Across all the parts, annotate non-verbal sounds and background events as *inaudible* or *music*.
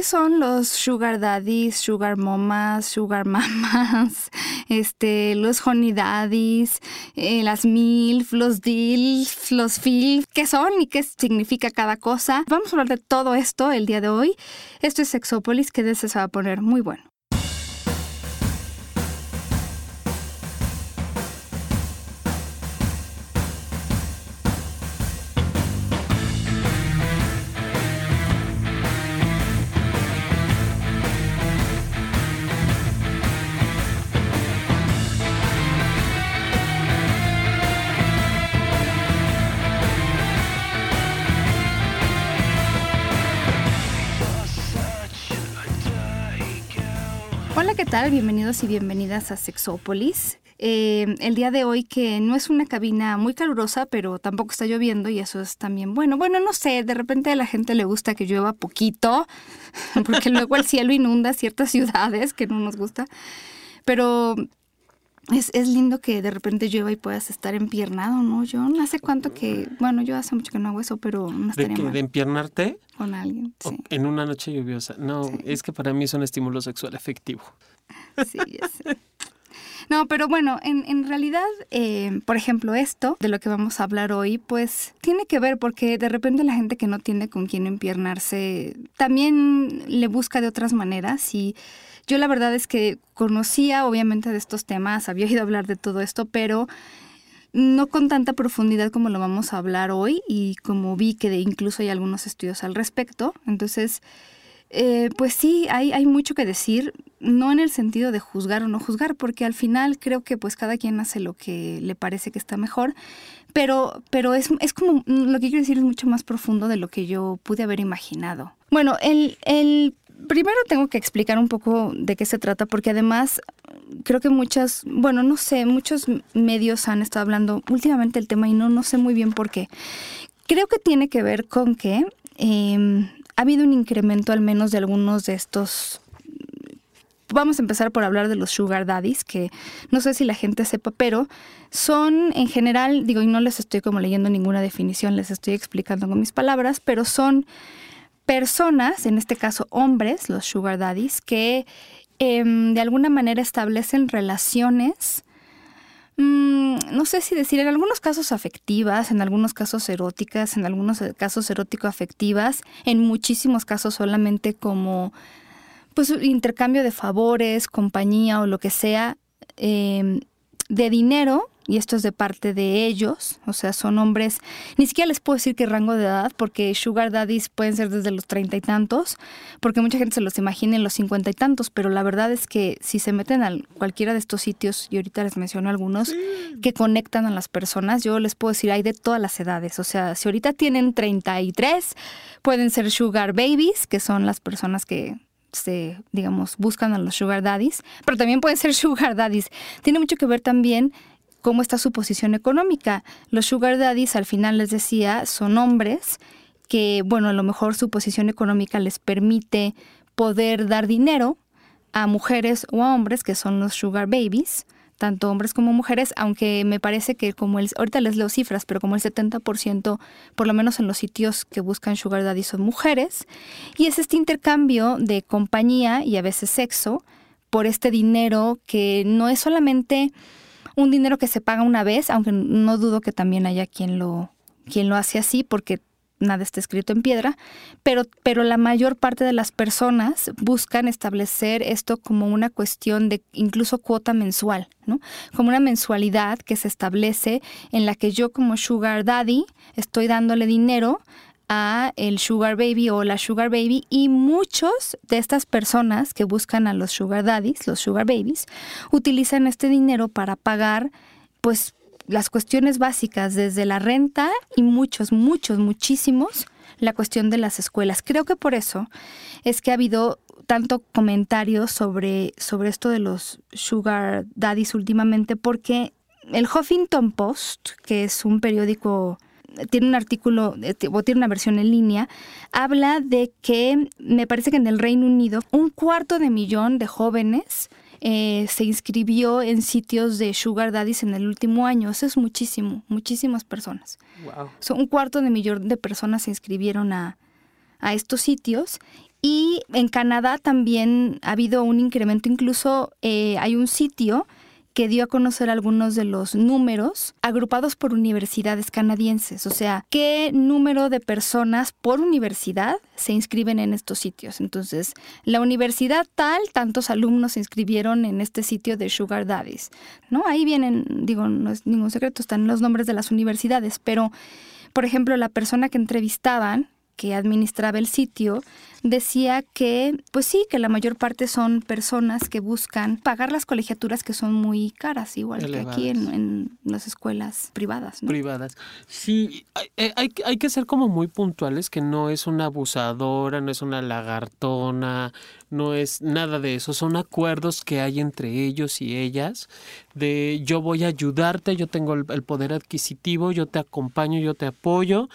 ¿qué son los sugar daddies, sugar mamas, sugar mamas, *laughs* este, los honey daddies, eh, las milf, los dilf, los filf? ¿Qué son y qué significa cada cosa? Vamos a hablar de todo esto el día de hoy. Esto es Sexópolis, que se va a poner muy bueno. Tal? Bienvenidos y bienvenidas a Sexópolis. Eh, el día de hoy que no es una cabina muy calurosa, pero tampoco está lloviendo y eso es también bueno. Bueno, no sé, de repente a la gente le gusta que llueva poquito, *laughs* porque luego el cielo inunda ciertas ciudades que no nos gusta. Pero es, es, lindo que de repente llueva y puedas estar empiernado, ¿no? Yo no sé cuánto que, bueno, yo hace mucho que no hago eso, pero no estaría ¿De, mal. ¿De empiernarte? Con alguien, sí. En una noche lluviosa. No, es que para mí es un estímulo sexual efectivo. *laughs* Sí. No, pero bueno, en, en realidad, eh, por ejemplo, esto de lo que vamos a hablar hoy, pues tiene que ver porque de repente la gente que no tiene con quién empiernarse también le busca de otras maneras y yo la verdad es que conocía obviamente de estos temas, había oído hablar de todo esto, pero no con tanta profundidad como lo vamos a hablar hoy y como vi que incluso hay algunos estudios al respecto. Entonces, eh, pues sí, hay, hay mucho que decir, no en el sentido de juzgar o no juzgar, porque al final creo que pues cada quien hace lo que le parece que está mejor, pero, pero es, es como, lo que quiero decir es mucho más profundo de lo que yo pude haber imaginado. Bueno, el, el primero tengo que explicar un poco de qué se trata, porque además creo que muchas, bueno, no sé, muchos medios han estado hablando últimamente del tema y no, no sé muy bien por qué. Creo que tiene que ver con que eh, ha habido un incremento al menos de algunos de estos vamos a empezar por hablar de los sugar daddies, que no sé si la gente sepa, pero son en general, digo, y no les estoy como leyendo ninguna definición, les estoy explicando con mis palabras, pero son personas, en este caso hombres, los sugar daddies, que eh, de alguna manera establecen relaciones, mmm, no sé si decir, en algunos casos afectivas, en algunos casos eróticas, en algunos casos erótico-afectivas, en muchísimos casos solamente como pues intercambio de favores, compañía o lo que sea, eh, de dinero, y esto es de parte de ellos, o sea, son hombres, ni siquiera les puedo decir qué rango de edad, porque sugar daddies pueden ser desde los treinta y tantos, porque mucha gente se los imagina en los cincuenta y tantos, pero la verdad es que si se meten a cualquiera de estos sitios, y ahorita les menciono algunos, sí. que conectan a las personas, yo les puedo decir, hay de todas las edades, o sea, si ahorita tienen 33, pueden ser sugar babies, que son las personas que se, digamos, buscan a los sugar daddies, pero también pueden ser *laughs* sugar daddies. Tiene mucho que ver también cómo está su posición económica. Los sugar daddies, al final les decía, son hombres que, bueno, a lo mejor su posición económica les permite poder dar dinero a mujeres o a hombres que son los sugar babies, tanto hombres como mujeres, aunque me parece que como el, ahorita les leo cifras, pero como el 70%, por lo menos en los sitios que buscan sugar daddy son mujeres, y es este intercambio de compañía y a veces sexo por este dinero que no es solamente un dinero que se paga una vez, aunque no dudo que también haya quien lo, quien lo hace así, porque nada está escrito en piedra, pero, pero la mayor parte de las personas buscan establecer esto como una cuestión de incluso cuota mensual, ¿no? Como una mensualidad que se establece en la que yo como sugar daddy estoy dándole dinero a el sugar baby o la sugar baby y muchos de estas personas que buscan a los sugar daddies, los sugar babies, utilizan este dinero para pagar pues las cuestiones básicas, desde la renta y muchos, muchos, muchísimos, la cuestión de las escuelas. Creo que por eso es que ha habido tanto comentario sobre, sobre esto de los sugar daddies últimamente, porque el Huffington Post, que es un periódico, tiene un artículo o tiene una versión en línea, habla de que me parece que en el Reino Unido un cuarto de millón de jóvenes eh, se inscribió en sitios de Sugar Daddies en el último año. Eso es muchísimo, muchísimas personas. Wow. So, un cuarto de millón de personas se inscribieron a, a estos sitios Y en Canadá también ha habido un incremento, incluso eh, hay un sitio que dio a conocer algunos de los números agrupados por universidades canadienses, o sea, qué número de personas por universidad se inscriben en estos sitios. Entonces, la universidad tal, tantos alumnos se inscribieron en este sitio de Sugar Daddies, ¿no? Ahí vienen, digo, no es ningún secreto, están los nombres de las universidades, pero, por ejemplo, la persona que entrevistaban que administraba el sitio decía que, pues sí, que la mayor parte son personas que buscan pagar las colegiaturas que son muy caras, igual que aquí en, las escuelas privadas. Privadas. Sí, hay, hay, hay, que ser como muy puntuales que no es una abusadora, no es una lagartona, no es nada de eso, son acuerdos que hay entre ellos y ellas de yo voy a ayudarte, yo tengo el, poder adquisitivo, yo te acompaño, yo te apoyo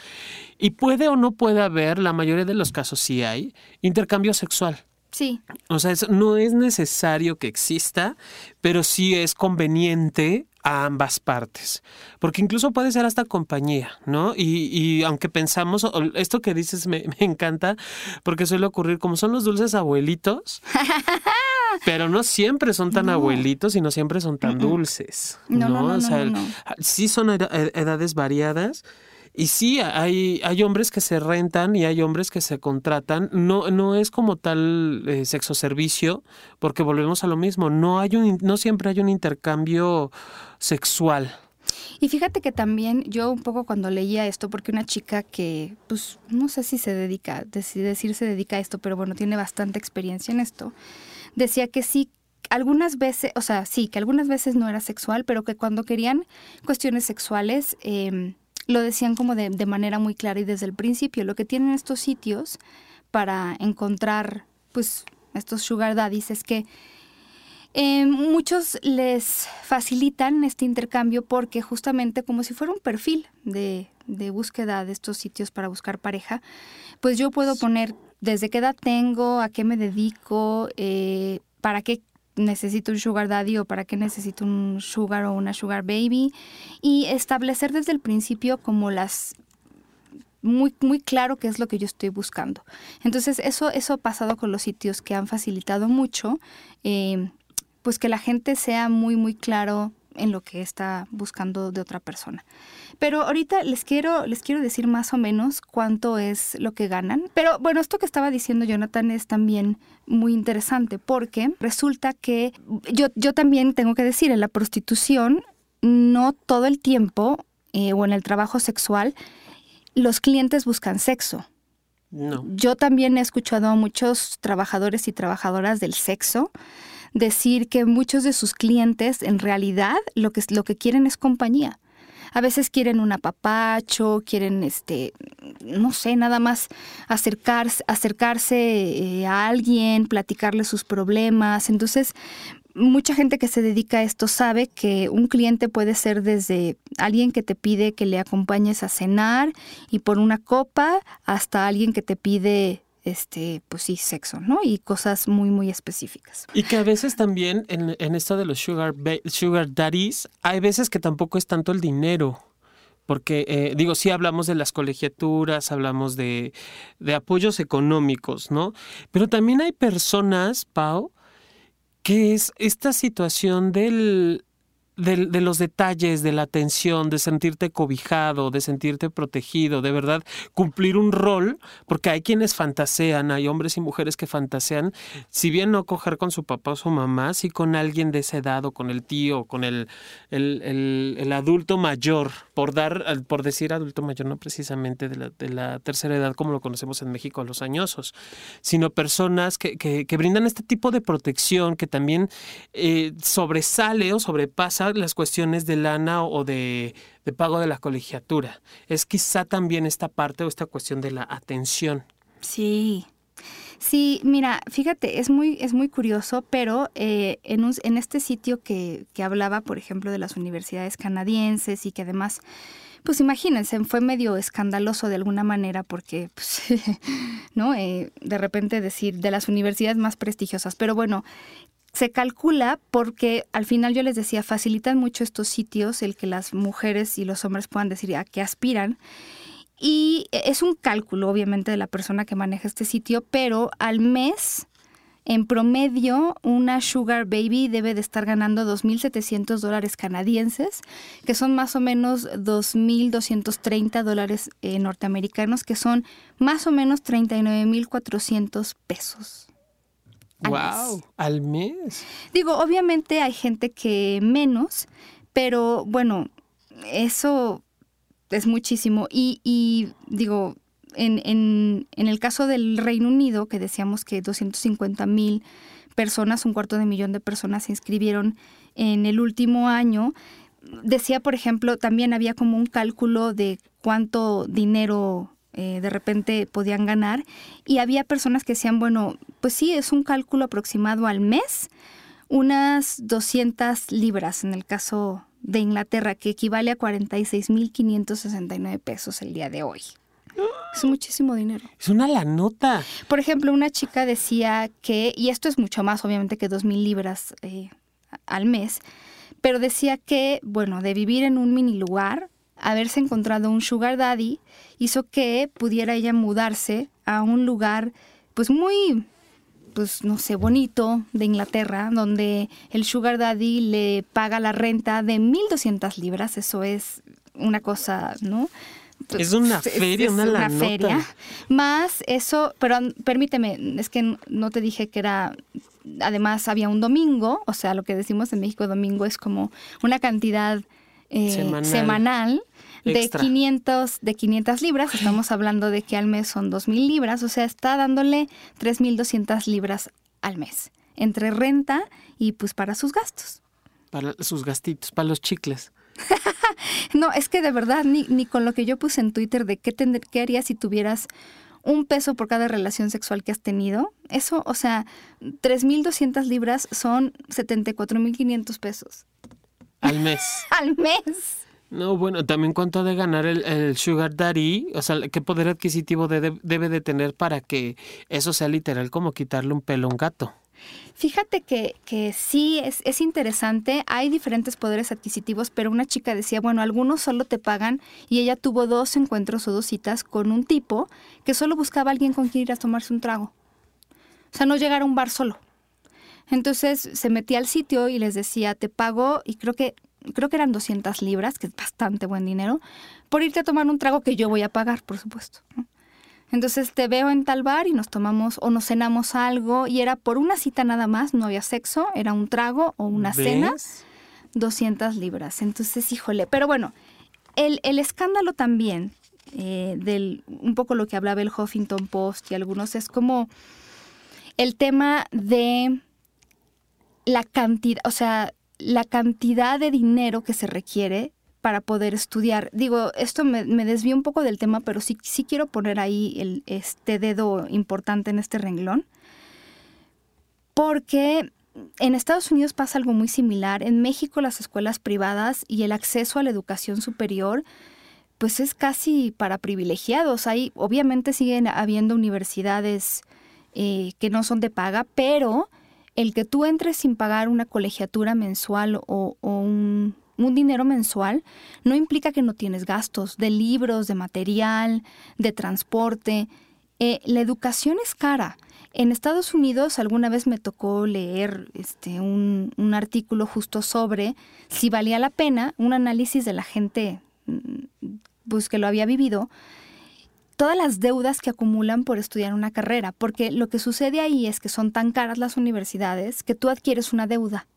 y puede o no puede haber, la mayoría de los casos sí hay, intercambio sexual. Sí. O sea, no es necesario que exista, pero sí es conveniente a ambas partes. Porque incluso puede ser hasta compañía, ¿no? Y, y aunque pensamos, esto que dices me, *laughs* me, encanta, porque suele ocurrir como son los dulces abuelitos. *laughs* pero no siempre son tan abuelitos y no siempre son tan dulces. No, ¿no? no, o sea, sí son edades variadas, y sí, hay, hay hombres que se rentan y hay hombres que se contratan. No, no es como tal eh, sexo servicio, porque volvemos a lo mismo. No, hay un, no siempre hay un intercambio sexual. Y fíjate que también yo un poco cuando leía esto, porque una chica que, pues no sé si se dedica, decir se dedica a esto, pero bueno, tiene bastante experiencia en esto, decía que sí, algunas veces, o sea, sí, que algunas veces no era sexual, pero que cuando querían cuestiones sexuales, eh, lo decían como de, manera muy clara y desde el principio. Lo que tienen estos sitios para encontrar, pues, estos sugar daddies es que eh, muchos les facilitan este intercambio porque justamente como si fuera un perfil de, de, búsqueda de estos sitios para buscar pareja, pues yo puedo poner desde qué edad tengo, a qué me dedico, eh, para qué necesito un sugar daddy o para qué necesito un sugar o una sugar baby y establecer desde el principio como las muy, muy claro qué es lo que yo estoy buscando. Entonces, eso, eso ha pasado con los sitios que han facilitado mucho, eh, pues que la gente sea muy, muy claro en lo que está buscando de otra persona. Pero ahorita les quiero, les quiero decir más o menos cuánto es lo que ganan. Pero bueno, esto que estaba diciendo Jonathan es también muy interesante porque resulta que yo, yo también tengo que decir, en la prostitución, no todo el tiempo eh, o en el trabajo sexual, los clientes buscan sexo. No. Yo también he escuchado a muchos trabajadores y trabajadoras del sexo decir que muchos de sus clientes en realidad lo que, lo que quieren es compañía. A veces quieren un apapacho, quieren, este, no sé, nada más acercarse, acercarse eh, a alguien, platicarle sus problemas. Entonces, mucha gente que se dedica a esto sabe que un cliente puede ser desde alguien que te pide que le acompañes a cenar y por una copa hasta alguien que te pide este, pues sí, sexo, ¿no? Y cosas muy, muy específicas. Y que a veces también en, en esto de los sugar, sugar daddies, hay veces que tampoco es tanto el dinero. Porque, eh, digo, sí hablamos de las colegiaturas, hablamos de, de apoyos económicos, ¿no? Pero también hay personas, Pau, que es esta situación del de, los detalles, de la atención, de sentirte cobijado, de sentirte protegido, de verdad cumplir un rol, porque hay quienes fantasean, hay hombres y mujeres que fantasean, si bien no coger con su papá o su mamá, sí con alguien de esa edad o con el tío, con el, adulto mayor, por dar, por decir adulto mayor, no precisamente de la, de la, tercera edad como lo conocemos en México a los añosos, sino personas que, que, brindan este tipo de protección que también eh, sobresale o sobrepasa las cuestiones de lana o de, pago de la colegiatura. Es quizá también esta parte o esta cuestión de la atención. Sí. Sí, mira, fíjate, es muy, es muy curioso, pero eh, en, en este sitio que, que hablaba, por ejemplo, de las universidades canadienses y que además pues imagínense, fue medio escandaloso de alguna manera porque, pues, *laughs* ¿no? Eh, de repente decir de las universidades más prestigiosas. Pero bueno, se calcula porque al final yo les decía, facilitan mucho estos sitios el que las mujeres y los hombres puedan decir a qué aspiran. Y es un cálculo, obviamente, de la persona que maneja este sitio, pero al mes, en promedio, una Sugar Baby debe de estar ganando 2.700 dólares canadienses, que son más o menos 2.230 dólares eh, norteamericanos, que son más o menos 39.400 pesos. Al wow, mes. al mes. Digo, obviamente hay gente que menos, pero bueno, eso es muchísimo. Y, digo, en, en, en, el caso del Reino Unido, que decíamos que 250 mil personas, un cuarto de millón de personas se inscribieron en el último año, decía, por ejemplo, también había como un cálculo de cuánto dinero eh, de repente podían ganar y había personas que decían, bueno, pues sí, es un cálculo aproximado al mes, unas 200 libras en el caso de Inglaterra, que equivale a 46.569 pesos el día de hoy. Es muchísimo dinero. Es una la nota. Por ejemplo, una chica decía que, y esto es mucho más obviamente que 2.000 libras eh, al mes, pero decía que, bueno, de vivir en un mini lugar, haberse encontrado un sugar daddy hizo que pudiera ella mudarse a un lugar pues muy pues no sé, bonito de Inglaterra, donde el Sugar Daddy le paga la renta de 1.200 libras, eso es una cosa, ¿no? Es una feria, una, feria. Más eso, pero permíteme, es que no te dije que era, además había un domingo, o sea, lo que decimos en México domingo es como una cantidad eh, semanal de 500, de 500 libras, estamos hablando de que al mes son 2.000 libras, o sea, está dándole 3.200 libras al mes, entre renta y pues para sus gastos. Para sus gastitos, para los chicles. *laughs* no, es que de verdad, ni, ni, con lo que yo puse en Twitter de qué, qué harías si tuvieras un peso por cada relación sexual que has tenido, eso, o sea, 3.200 libras son 74.500 pesos. Al mes. *laughs* Al mes. No, bueno, también cuánto de ganar el, Sugar Daddy, o sea, qué poder adquisitivo debe de tener para que eso sea literal como quitarle un pelo a un gato. Fíjate que, que sí es, es, interesante, hay diferentes poderes adquisitivos, pero una chica decía, bueno, algunos solo te pagan y ella tuvo dos encuentros o dos citas con un tipo que solo buscaba a alguien con quien ir a tomarse un trago. O sea, no llegar a un bar solo. Entonces se metía al sitio y les decía, te pago, y creo que creo que eran 200 libras, que es bastante buen dinero, por irte a tomar un trago que yo voy a pagar, por supuesto. Entonces te veo en tal bar y nos tomamos o nos cenamos algo y era por una cita nada más, no había sexo, era un trago o una cena, 200 libras. Entonces, híjole, pero bueno, el, el escándalo también, eh, del un poco lo que hablaba el Huffington Post y algunos, es como el tema de la cantidad, o sea, la cantidad de dinero que se requiere para poder estudiar. Digo, esto me, me desvío un poco del tema, pero sí, sí quiero poner ahí el, este dedo importante en este renglón. Porque en Estados Unidos pasa algo muy similar. En México las escuelas privadas y el acceso a la educación superior pues es casi para privilegiados. Hay, obviamente siguen habiendo universidades eh, que no son de paga, pero el que tú entres sin pagar una colegiatura mensual o, un, dinero mensual no implica que no tienes gastos de libros, de material, de transporte. Eh, la educación es cara. En Estados Unidos alguna vez me tocó leer este, un, un, artículo justo sobre si valía la pena, un análisis de la gente mm, pues, que lo había vivido, todas las deudas que acumulan por estudiar una carrera, porque lo que sucede ahí es que son tan caras las universidades que tú adquieres una deuda.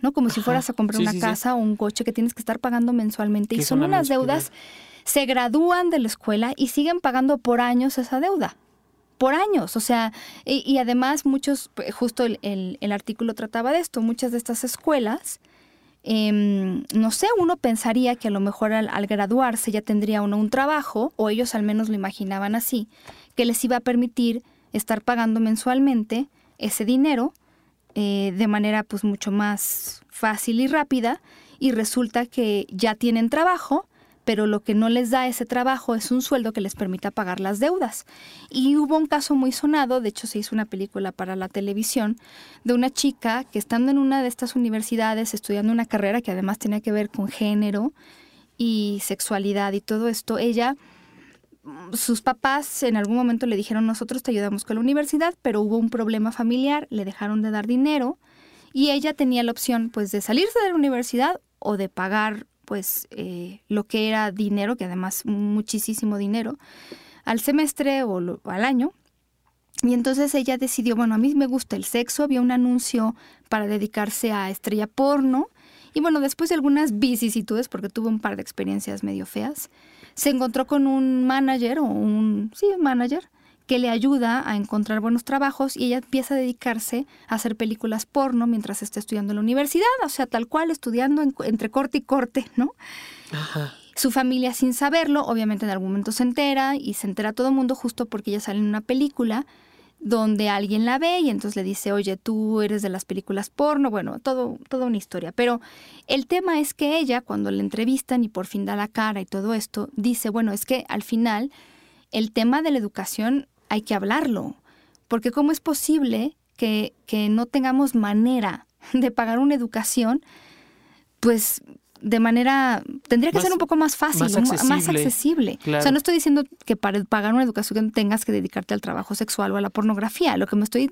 ¿no? Como si fueras a comprar una casa o un coche que tienes que estar pagando mensualmente. Y son unas deudas, se gradúan de la escuela y siguen pagando por años esa deuda. Por años. O sea, y, además muchos, pues, justo el, el, artículo trataba de esto, muchas de estas escuelas Em, no sé, uno pensaría que a lo mejor al, graduarse ya tendría uno un trabajo, o ellos al menos lo imaginaban así, que les iba a permitir estar pagando mensualmente ese dinero eh, de manera pues mucho más fácil y rápida, y resulta que ya tienen trabajo, pero lo que no les da ese trabajo es un sueldo que les permita pagar las deudas. Y hubo un caso muy sonado, de hecho se hizo una película para la televisión, de una chica que estando en una de estas universidades estudiando una carrera que además tenía que ver con género y sexualidad y todo esto, ella sus papás en algún momento le dijeron nosotros te ayudamos con la universidad, pero hubo un problema familiar, le dejaron de dar dinero y ella tenía la opción pues de salirse de la universidad o de pagar pues eh, lo que era dinero, que además muchísimo dinero, al semestre o al año. Y entonces ella decidió, bueno, a mí me gusta el sexo, había un anuncio para dedicarse a estrella porno. Y bueno, después de algunas vicisitudes, porque tuvo un par de experiencias medio feas, se encontró con un manager o un, sí, un manager que le ayuda a encontrar buenos trabajos y ella empieza a dedicarse a hacer películas porno mientras está estudiando en la universidad, o sea, tal cual estudiando entre corte y corte, ¿no? Ajá. Su familia sin saberlo, obviamente en algún momento se entera y se entera todo el mundo justo porque ella sale en una película donde alguien la ve y entonces le dice, oye, tú eres de las películas porno, bueno, todo, toda una historia. Pero el tema es que ella, cuando le entrevistan y por fin da la cara y todo esto, dice, bueno, es que al final el tema de la educación hay que hablarlo, porque ¿cómo es posible que, que no tengamos manera *laughs* de pagar una educación? Pues de manera, tendría que ser un poco más fácil, más accesible. O sea, no estoy diciendo que para pagar una educación tengas que dedicarte al trabajo sexual o a la pornografía. Lo que me estoy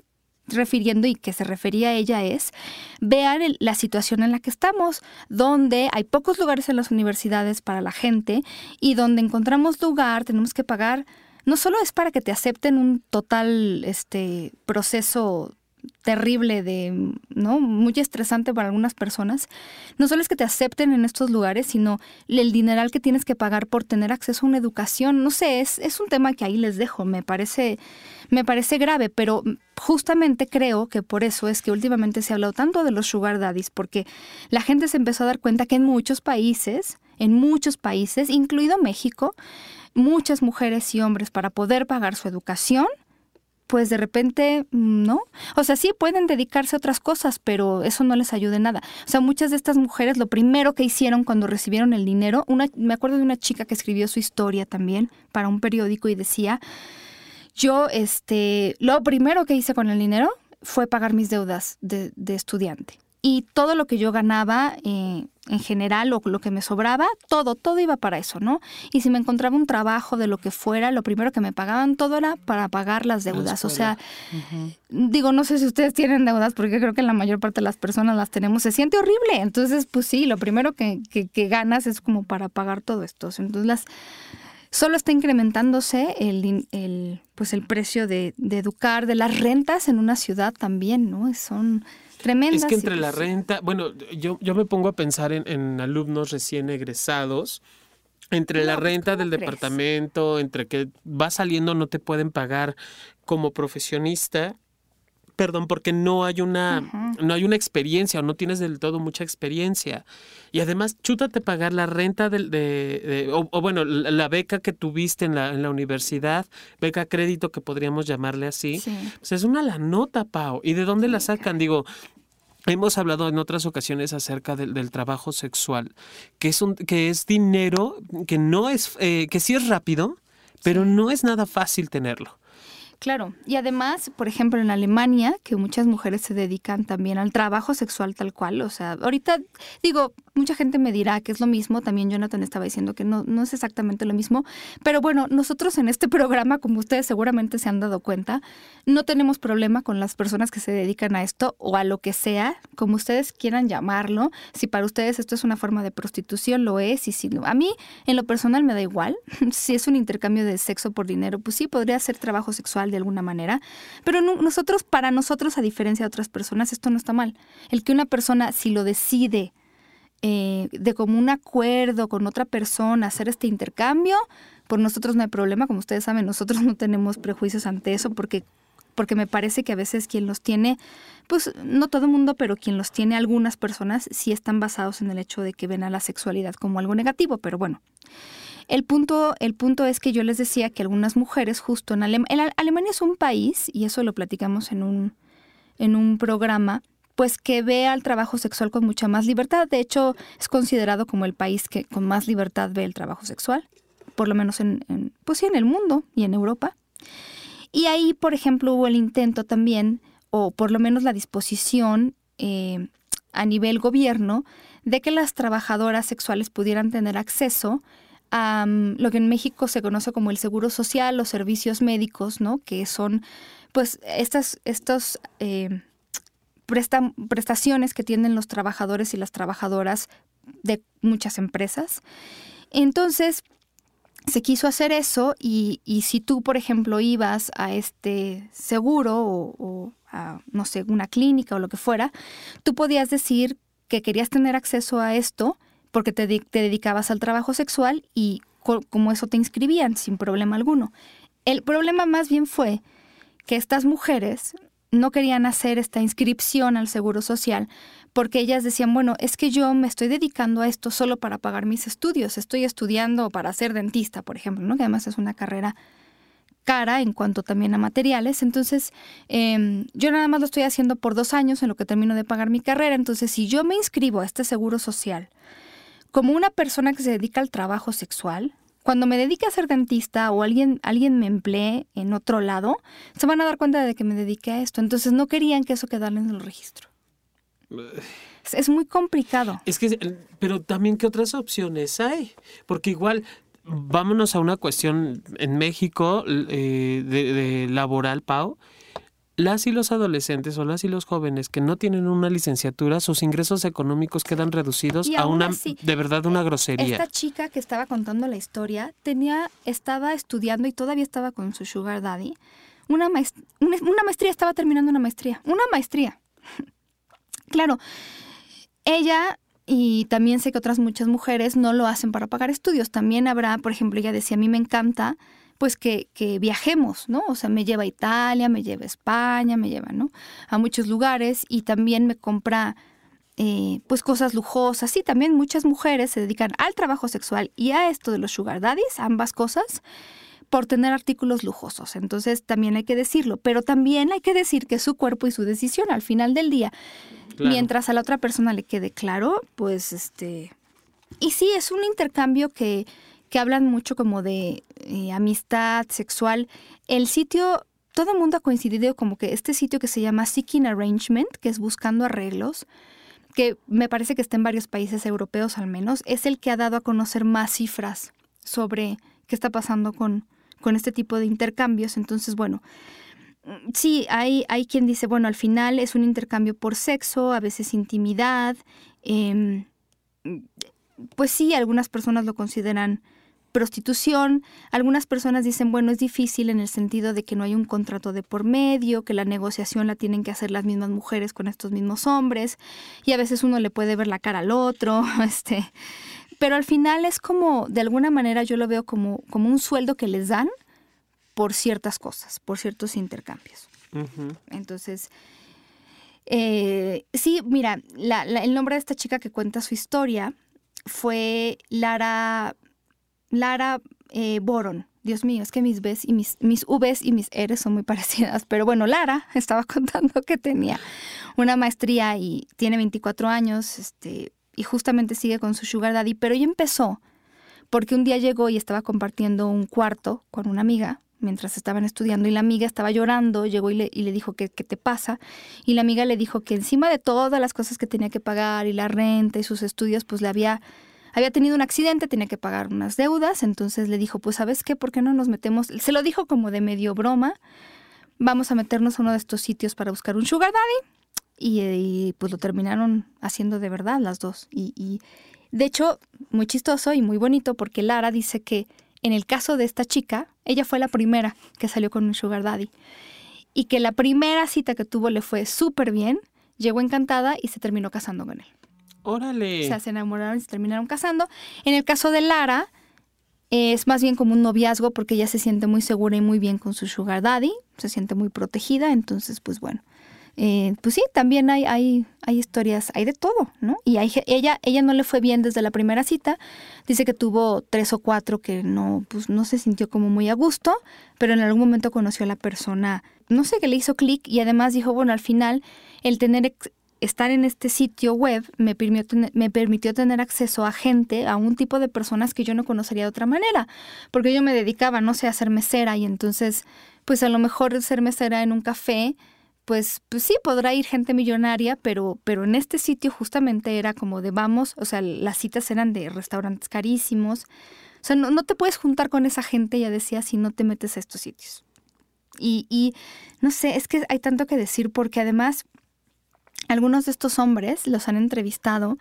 refiriendo y que se refería a ella es vean la situación en la que estamos, donde hay pocos lugares en las universidades para la gente y donde encontramos lugar, tenemos que pagar, no solo es para que te acepten un total este proceso terrible de, ¿no? Muy estresante para algunas personas. No solo es que te acepten en estos lugares, sino el dineral que tienes que pagar por tener acceso a una educación. No sé, es, es un tema que ahí les dejo. Me parece, me parece grave, pero justamente creo que por eso es que últimamente se ha hablado tanto de los sugar daddies, porque la gente se empezó a dar cuenta que en muchos países, en muchos países, incluido México, muchas mujeres y hombres para poder pagar su educación, pues de repente no. O sea, sí pueden dedicarse a otras cosas, pero eso no les ayuda nada. O sea, muchas de estas mujeres lo primero que hicieron cuando recibieron el dinero, una, me acuerdo de una chica que escribió su historia también para un periódico y decía, yo, este, lo primero que hice con el dinero fue pagar mis deudas de, de estudiante y todo lo que yo ganaba eh, en general o lo que me sobraba, todo, todo iba para eso, ¿no? Y si me encontraba un trabajo de lo que fuera, lo primero que me pagaban todo era para pagar las deudas. o sea, digo, no sé si ustedes tienen deudas, porque creo que la mayor parte de las personas las tenemos, se siente horrible. Entonces, pues sí, lo primero que, que, ganas es como para pagar todo esto. Entonces, las solo está incrementándose el, el, pues el precio de, de, educar, de las rentas en una ciudad también, ¿no? Son es que entre la renta, bueno, yo, yo me pongo a pensar en, alumnos recién egresados, entre la renta del departamento, entre que va saliendo no te pueden pagar como profesionista, perdón, porque no hay una, no hay una experiencia o no tienes del todo mucha experiencia. Y además, chútate pagar la renta del, de, o, bueno, la, beca que tuviste en la, en la universidad, beca crédito que podríamos llamarle así, pues es una la nota, Pau. ¿Y de dónde la sacan? Digo, Hemos hablado en otras ocasiones acerca del, trabajo sexual, que es un, que es dinero que no es, eh, que sí es rápido, pero no es nada fácil tenerlo. Claro, y además, por ejemplo, en Alemania, que muchas mujeres se dedican también al trabajo sexual tal cual, o sea, ahorita digo, mucha gente me dirá que es lo mismo, también Jonathan estaba diciendo que no, no es exactamente lo mismo, pero bueno, nosotros en este *laughs* programa, como ustedes seguramente se han dado cuenta, no tenemos problema con las personas que se dedican a esto o a lo que sea, como ustedes quieran llamarlo, si para ustedes esto es una forma de prostitución, lo es, y si no, a mí en lo personal me da igual, *laughs* si es un intercambio de sexo por dinero, pues sí, podría ser trabajo sexual de alguna manera, pero nosotros, para nosotros, a diferencia de otras personas, esto no está mal. El que una persona, si lo decide eh, de común acuerdo con otra persona hacer este intercambio, por nosotros no hay problema, como ustedes saben, nosotros no tenemos prejuicios ante eso porque porque me parece que a veces quien los tiene, pues no todo el mundo, pero quien los tiene algunas personas sí están basados en el hecho de que ven a la sexualidad como algo negativo, pero bueno. El punto, el punto es que yo les decía que algunas mujeres justo en Alemania, Alemania es un país, y eso lo platicamos en un, en un programa, pues que ve al trabajo sexual con mucha más libertad. De hecho, es considerado como el país que con más libertad ve el trabajo sexual, por lo menos en, pues sí, en el mundo y en Europa. Y ahí, por ejemplo, hubo el intento también, o por lo menos la disposición eh, a nivel gobierno, de que las trabajadoras sexuales pudieran tener acceso a lo que en México se conoce como el seguro social, los servicios médicos, ¿no? Que son, pues, estas, estos eh, prestaciones que tienen los trabajadores y las trabajadoras de muchas empresas. Entonces, se quiso hacer eso y, si tú, por ejemplo, ibas a este seguro o, a, no sé, una clínica o lo que fuera, tú podías decir que querías tener acceso a esto porque te, te dedicabas al trabajo sexual y como eso te inscribían sin problema alguno. El problema más bien fue que estas mujeres no querían hacer esta inscripción al Seguro Social porque ellas decían, bueno, es que yo me estoy dedicando a esto solo para pagar mis estudios, estoy estudiando para ser dentista, por ejemplo, ¿no? que además es una carrera cara en cuanto también a materiales. Entonces, em, yo nada más lo estoy haciendo por dos años en lo que termino de pagar mi carrera. Entonces, si yo me inscribo a este seguro social como una persona que se dedica al trabajo sexual, cuando me dedique a ser dentista o alguien, alguien me emplee en otro lado, se van a dar cuenta de que me dediqué a esto. Entonces no querían que eso quedara en el registro. Es muy complicado. Es que, pero también, ¿qué otras opciones hay? Porque igual, vámonos a una cuestión en México eh, de, laboral, Pau las y los adolescentes o las y los jóvenes que no tienen una licenciatura, sus ingresos económicos quedan reducidos a una, de verdad, una grosería. Esta chica que estaba contando la historia tenía, estaba estudiando y todavía estaba con su sugar daddy. Una, una maestría, estaba terminando una maestría. Una maestría. *laughs* claro, ella y también sé que otras muchas mujeres no lo hacen para pagar estudios. También habrá, por ejemplo, ella decía, a mí me encanta pues que, que, viajemos, ¿no? O sea, me lleva a Italia, me lleva a España, me lleva, ¿no? A muchos lugares y también me compra, eh, pues, cosas lujosas. Sí, también muchas mujeres se dedican al trabajo sexual y a esto de los sugar daddies, ambas cosas, por tener artículos lujosos. Entonces, también hay que decirlo, pero también hay que decir que su cuerpo y su decisión al final del día, mientras a la otra persona le quede claro, pues, este... Y sí, es un intercambio que que hablan mucho como de eh, amistad sexual. El sitio, todo el mundo ha coincidido como que este sitio que se llama Seeking Arrangement, que es buscando arreglos, que me parece que está en varios países europeos al menos, es el que ha dado a conocer más cifras sobre qué está pasando con, con este tipo de intercambios. Entonces, bueno, sí, hay, hay quien dice, bueno, al final es un intercambio por sexo, a veces intimidad. Em, pues sí, algunas personas lo consideran prostitución. Algunas personas dicen, bueno, es difícil en el sentido de que no hay un contrato de por medio, que la negociación la tienen que hacer las mismas mujeres con estos mismos hombres, y a veces uno le puede ver la cara al otro, *laughs* este. Pero al final es como, de alguna manera yo lo veo como, como un sueldo que les dan por ciertas cosas, por ciertos intercambios. Entonces, eh, sí, mira, el nombre de esta chica que cuenta su historia fue Lara Lara eh, Boron. Dios mío, es que mis Bs y mis, mis Vs y mis Rs son muy *laughs* parecidas. Pero bueno, Lara *laughs* estaba contando que tenía una maestría y tiene 24 años este, y justamente sigue con su sugar daddy. Pero ella empezó porque un día llegó y estaba compartiendo un cuarto con una amiga mientras estaban estudiando y la amiga estaba llorando, llegó y le, y le dijo, ¿qué, ¿qué te pasa? Y la amiga le dijo que encima de todas las cosas que tenía que pagar y la renta y sus estudios, pues le había había tenido un accidente, tenía que pagar unas deudas, entonces le dijo, pues sabes qué, ¿por qué no nos metemos? Se lo dijo como de medio broma, vamos a meternos a uno de estos sitios para buscar un sugar daddy. Y, pues lo terminaron haciendo de verdad las dos. Y, y de hecho, muy chistoso y muy bonito porque Lara dice que en el caso de esta chica, ella fue la primera que salió con un sugar daddy. Y que la primera cita que tuvo le fue súper bien, llegó encantada y se terminó casando con él. Órale. O sea, se enamoraron y se terminaron casando. En el caso de Lara, es más bien como un noviazgo porque ella se siente muy segura y muy bien con su sugar daddy, se siente muy protegida, entonces pues bueno. Eh, pues sí, también hay, hay, hay historias, hay de todo, ¿no? Y hay, ella, ella no le fue bien desde la primera cita, dice que tuvo tres o cuatro que no, pues no se sintió como muy a gusto, pero en algún momento conoció a la persona, no sé, que le hizo clic y además dijo, bueno, al final el tener estar en este sitio web me permitió, tener, me permitió tener acceso a gente, a un tipo de personas que yo no conocería de otra manera, porque yo me dedicaba, no sé, a ser mesera y entonces, pues a lo mejor ser mesera en un café, pues, pues sí, podrá ir gente millonaria, pero, pero en este sitio justamente era como de vamos, o sea, las citas eran de restaurantes carísimos, O sea, no, te puedes juntar con esa gente, ya decía, si no te metes a estos sitios. Y, y no sé, es que hay tanto que decir porque además algunos de estos hombres los han entrevistado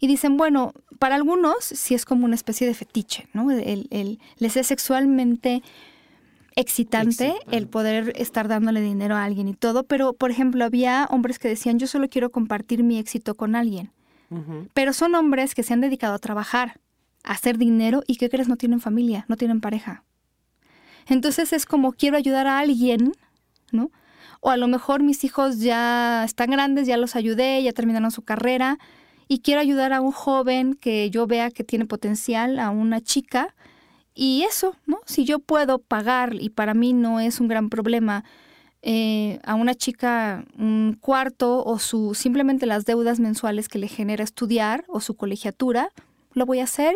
y dicen, bueno, para algunos sí es como una especie de fetiche, ¿no? El, les es sexualmente excitante el poder estar dándole dinero a alguien y todo, pero por ejemplo había hombres que decían, yo solo quiero compartir mi éxito con alguien. Pero son hombres que se han dedicado a trabajar, a hacer dinero y que crees no tienen familia, no tienen pareja. Entonces es como quiero ayudar a alguien, ¿no? O a lo mejor mis hijos ya están grandes, ya los ayudé, ya terminaron su carrera y quiero ayudar a un joven que yo vea que tiene potencial, a una chica. Y eso, ¿no? Si yo puedo pagar y para mí no es un gran problema eh, a una chica un cuarto o su simplemente las deudas mensuales que le genera estudiar o su colegiatura, lo voy a hacer.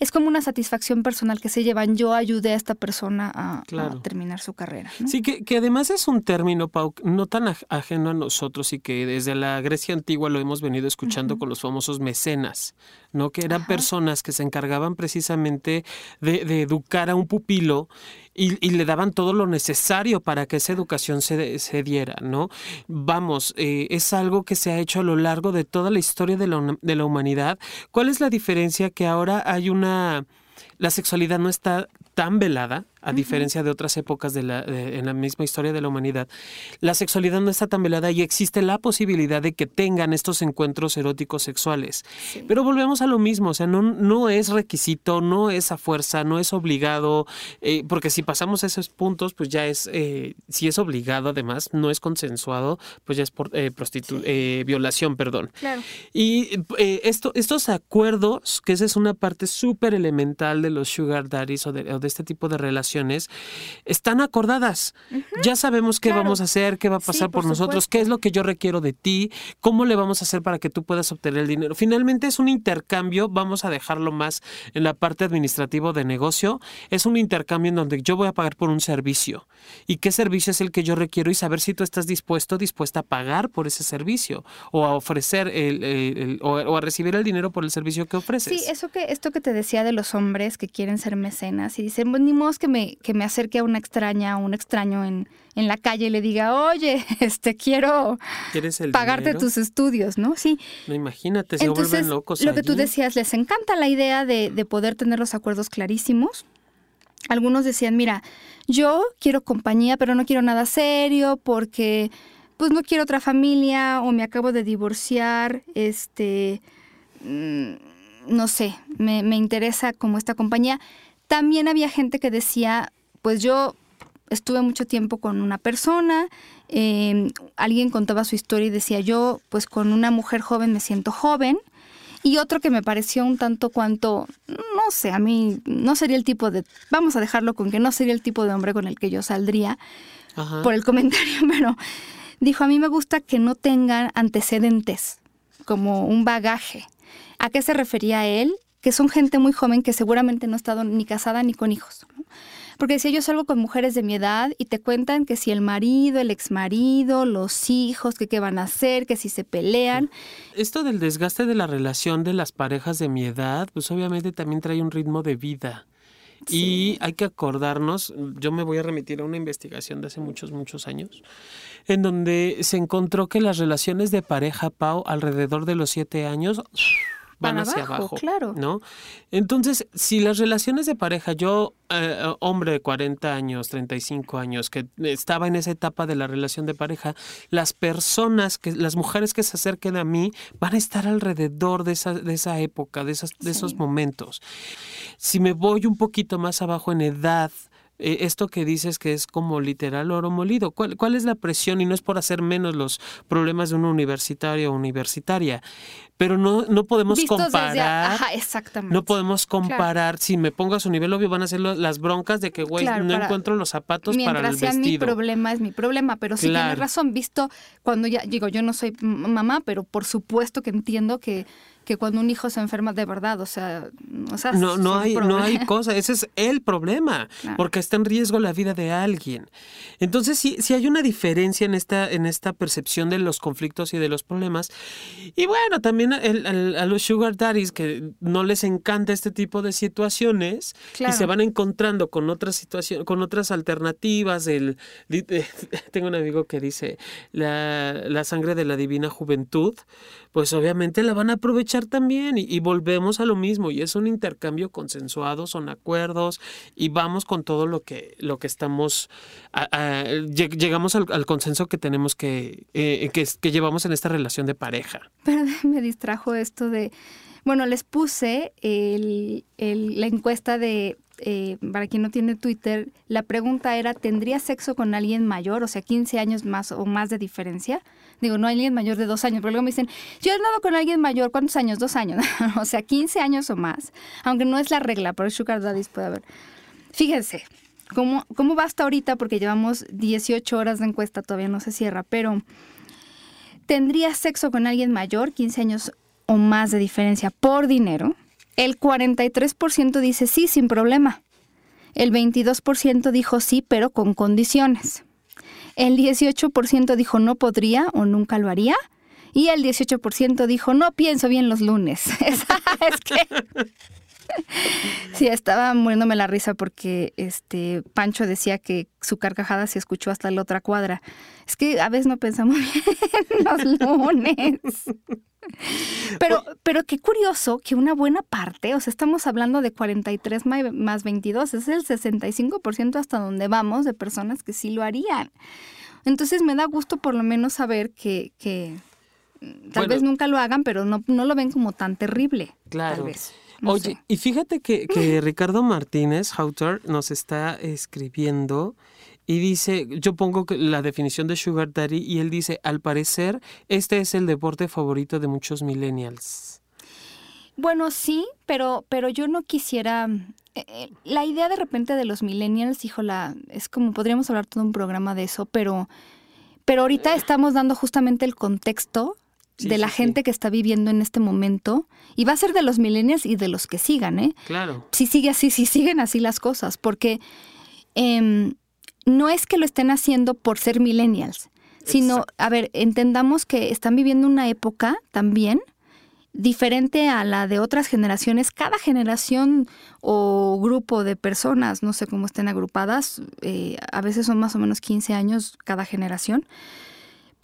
Es como una satisfacción personal que se llevan. Yo ayudé a esta persona a, terminar su carrera. Sí, que, que, además es un término, Pau, no tan ajeno a nosotros y que desde la Grecia antigua lo hemos venido escuchando con los famosos mecenas, ¿no? Que eran personas que se encargaban precisamente de, de educar a un pupilo y, le daban todo lo necesario para que esa educación se, se diera, ¿no? Vamos, eh, es algo que se ha hecho a lo largo de toda la historia de la, de la humanidad. ¿Cuál es la diferencia? Que ahora hay una... La sexualidad no está tan velada, a diferencia de otras épocas de la, en la misma historia de la humanidad, la sexualidad no está tan velada y existe la posibilidad de que tengan estos encuentros eróticos sexuales. Pero volvemos a lo mismo, o sea, no, no es requisito, no es a fuerza, no es obligado, eh, porque si pasamos esos puntos, pues ya es, eh, si es obligado además, no es consensuado, pues ya es por eh, eh violación, perdón. Claro. Y esto, estos acuerdos, que esa es una parte súper elemental de los sugar daddies o de, o de este tipo de relaciones, están acordadas. Ya sabemos qué vamos a hacer, qué va a pasar por, nosotros, qué es lo que yo requiero de ti, cómo le vamos a hacer para que tú puedas obtener el dinero. Finalmente es un intercambio, vamos a dejarlo más en la parte administrativa de negocio, es un intercambio en donde yo voy a pagar por un servicio. ¿Y qué servicio es el que yo requiero? Y saber si tú estás dispuesto, dispuesta a pagar por ese servicio o a ofrecer el, o, a recibir el dinero por el servicio que ofreces. Sí, eso que, esto que te decía de los hombres que quieren ser mecenas y dicen, pues ni modo que me que me acerque a una extraña, a un extraño en, en la calle y le diga, oye, *laughs* este quiero pagarte tus estudios, ¿no? Sí. No, imagínate, se vuelven locos. Lo que tú decías, les encanta la idea de, de poder tener los acuerdos clarísimos. Algunos decían, mira, yo quiero compañía, pero no quiero nada serio porque pues no quiero otra familia o me acabo de divorciar, este, mm, no sé, me, me interesa como esta compañía. También había gente que decía, pues yo estuve mucho tiempo con una persona, em, alguien contaba su historia y decía yo, pues con una mujer joven me siento joven, y otro que me pareció un tanto cuanto, no sé, a mí no sería el tipo de, vamos a dejarlo con que no sería el tipo de hombre con el que yo saldría, por el comentario, *laughs* pero dijo, a mí me gusta que no tengan antecedentes, como un bagaje. ¿A qué se refería él? Que son gente muy joven que seguramente no ha estado ni casada ni con hijos. Porque decía, yo salgo con mujeres de mi edad y te cuentan que si el marido, el exmarido, los hijos, que qué van a hacer, que si se pelean. Esto del desgaste de la relación de las parejas de mi edad, pues obviamente también trae un ritmo de vida. Y hay que acordarnos, yo me voy a remitir a una investigación de hace muchos, muchos años, en donde se encontró que las relaciones de pareja, Pau, alrededor de los siete años, van hacia abajo, claro. ¿no? Entonces, si las relaciones de pareja, yo, eh, hombre de 40 años, 35 años, que estaba en esa etapa de la relación de pareja, las personas, que las mujeres que se acerquen a mí van a estar alrededor de esa, de esa época, de, esas, de esos momentos. Si me voy un poquito más abajo en edad, eh, esto que dices que es como literal oro molido. ¿Cuál, ¿Cuál, es la presión? Y no es por hacer menos los problemas de un universitario o universitaria, pero no, no podemos comparar. exactamente. No podemos comparar. Si me pongo a su nivel, obvio, van a ser las broncas de que, güey, no encuentro los zapatos para el vestido. mi problema es mi problema, pero sí tienes razón. Visto cuando ya, digo, yo no soy mamá, pero por supuesto que entiendo que que cuando un hijo se enferma de verdad, o sea, o sea no, no hay, no hay cosa, ese es el problema, *laughs* Claro. porque está en riesgo la vida de alguien. Entonces, sí, sí hay una diferencia en esta, en esta percepción de los conflictos y de los problemas. Y bueno, también el- a los sugar daddies que no les encanta este tipo de situaciones y se van encontrando con otras situaciones, con otras alternativas. De- *laughs* tengo un amigo que dice la, la sangre de la divina juventud, pues obviamente la van a aprovechar también y, y volvemos a lo mismo y es un intercambio consensuado, son acuerdos y vamos con todo lo que lo que estamos a- a- lleg- llegamos al, consenso que tenemos que, eh, que llevamos en esta relación de pareja. Pero *laughs* me distrajo esto de, bueno, les puse el- el- la encuesta de, eh, para quien no tiene Twitter, la pregunta era, ¿tendría sexo con alguien mayor, o sea, 15 años más o más de diferencia? Digo, no alguien mayor de dos años, pero luego me dicen, yo he andado con alguien mayor, ¿cuántos años? Dos años, *laughs* o sea, 15 años o más, aunque no es la regla, pero Sugar Daddies puede haber. Fíjense, ¿cómo, ¿cómo va hasta ahorita? Porque llevamos 18 horas de encuesta, todavía no se cierra, pero tendría sexo con alguien mayor, 15 años o más de diferencia, por dinero. El 43% dice sí, sin problema. El 22% dijo sí, pero con condiciones. El 18% dijo no podría o nunca lo haría. Y el 18% dijo no pienso bien los lunes. *laughs* es que... Sí, estaba muriéndome la risa porque este Pancho decía que su carcajada se escuchó hasta la otra cuadra. Es que a veces no pensamos *laughs* bien los lunes. Pero, pero qué curioso que una buena parte, o sea, estamos hablando de 43 ma- más 22, es el 65% hasta donde vamos de personas que sí lo harían. Entonces me da gusto por lo menos saber que, que mm, tal Bueno. vez nunca lo hagan, pero no, no lo ven como tan terrible. Claro. Tal vez. No Oye, sé. y fíjate que, que *laughs* Ricardo Martínez, Hauter, nos está escribiendo y dice, yo pongo la definición de Sugar Daddy y él dice, al parecer, este es el deporte favorito de muchos millennials. Bueno, sí, pero, pero yo no quisiera. eh, eh, la idea de repente de los millennials, híjola, es como podríamos hablar todo un programa de eso, pero, pero ahorita estamos dando justamente el contexto Sí, de la sí, sí. gente que está viviendo en este momento y va a ser de los millennials y de los que sigan, ¿eh? Claro. si sigue así, si siguen así las cosas, porque em, no es que lo estén haciendo por ser millennials, sino, Exacto. a ver, entendamos que están viviendo una época también diferente a la de otras generaciones. Cada generación o grupo de personas, no sé cómo estén agrupadas, eh, a veces son más o menos 15 años cada generación,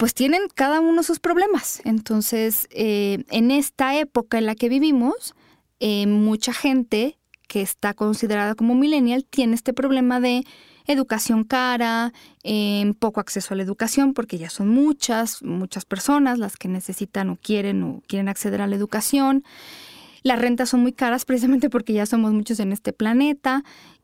pues tienen cada uno sus problemas. Entonces, eh, en esta época en la que vivimos, eh, mucha gente que está considerada como millennial tiene este problema de educación cara, eh, poco acceso a la educación, porque ya son muchas, muchas personas las que necesitan o quieren o quieren acceder a la educación. Las rentas son muy caras precisamente porque ya somos muchos en este planeta.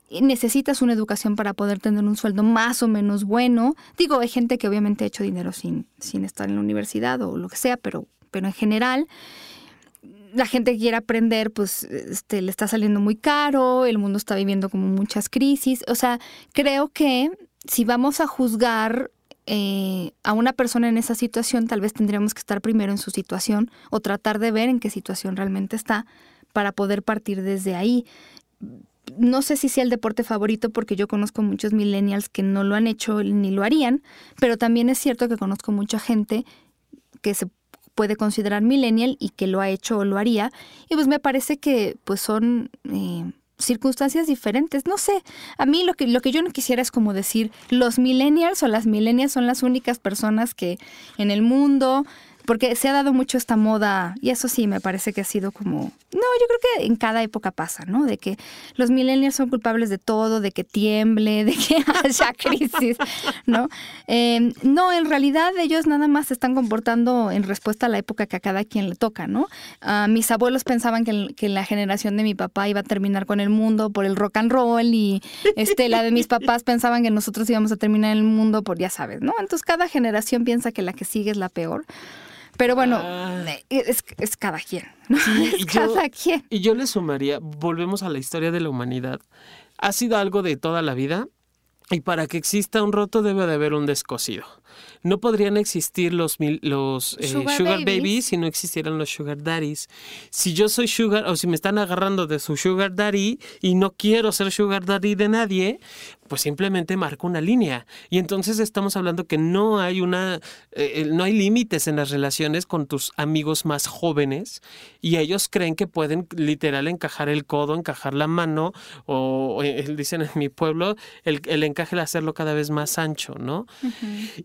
Y necesitas una educación para poder tener un sueldo más o menos bueno. Digo, hay gente que obviamente ha hecho dinero sin, sin estar en la universidad o lo que sea, pero, pero en general la gente que quiere aprender, pues este, le está saliendo muy caro, el mundo está viviendo como muchas crisis. O sea, creo que si vamos a juzgar eh, a una persona en esa situación, tal vez tendríamos que estar primero en su situación o tratar de ver en qué situación realmente está para poder partir desde ahí. No sé si sea el deporte favorito porque yo conozco muchos millennials que no lo han hecho ni lo harían, pero también es cierto que conozco mucha gente que se puede considerar millennial y que lo ha hecho o lo haría. Y pues me parece que pues son eh, circunstancias diferentes. No sé, a mí lo que, lo que yo no quisiera es como decir, los millennials o las millennials son las únicas personas que en el mundo, porque se ha dado mucho esta moda, y eso sí me parece que ha sido como, no, yo creo que en cada época pasa, ¿no? De que los millennials son culpables de todo, de que tiemble, *laughs* de que haya crisis, ¿no? Eh, no, en realidad ellos nada más se están comportando en respuesta a la época que a cada quien le toca, ¿no? Ah, mis abuelos pensaban que, que la generación de mi papá iba a terminar con el mundo por el rock and roll y este, la de mis papás pensaban que nosotros íbamos a terminar el mundo por, ya sabes, ¿no? Entonces cada generación piensa que la que sigue es la peor. Pero bueno, Ah. es, es cada quien, ¿no? Sí, *laughs* es yo- cada quien. Y yo le sumaría, volvemos a la historia de la humanidad. Ha sido algo de toda la vida y para que exista un roto debe de haber un descosido. No podrían existir los, los eh, Sugar sugar, babies. babies. si no existieran los sugar daddies. Si yo soy sugar, o si me están agarrando de su sugar daddy y no quiero ser sugar daddy de nadie, pues simplemente marco una línea. Y entonces estamos hablando que no hay una, eh, no hay límites en las relaciones con tus amigos más jóvenes y ellos creen que pueden literal encajar el codo, encajar la mano o, eh, dicen en mi pueblo, el, el encaje el hacerlo cada vez más ancho, ¿no?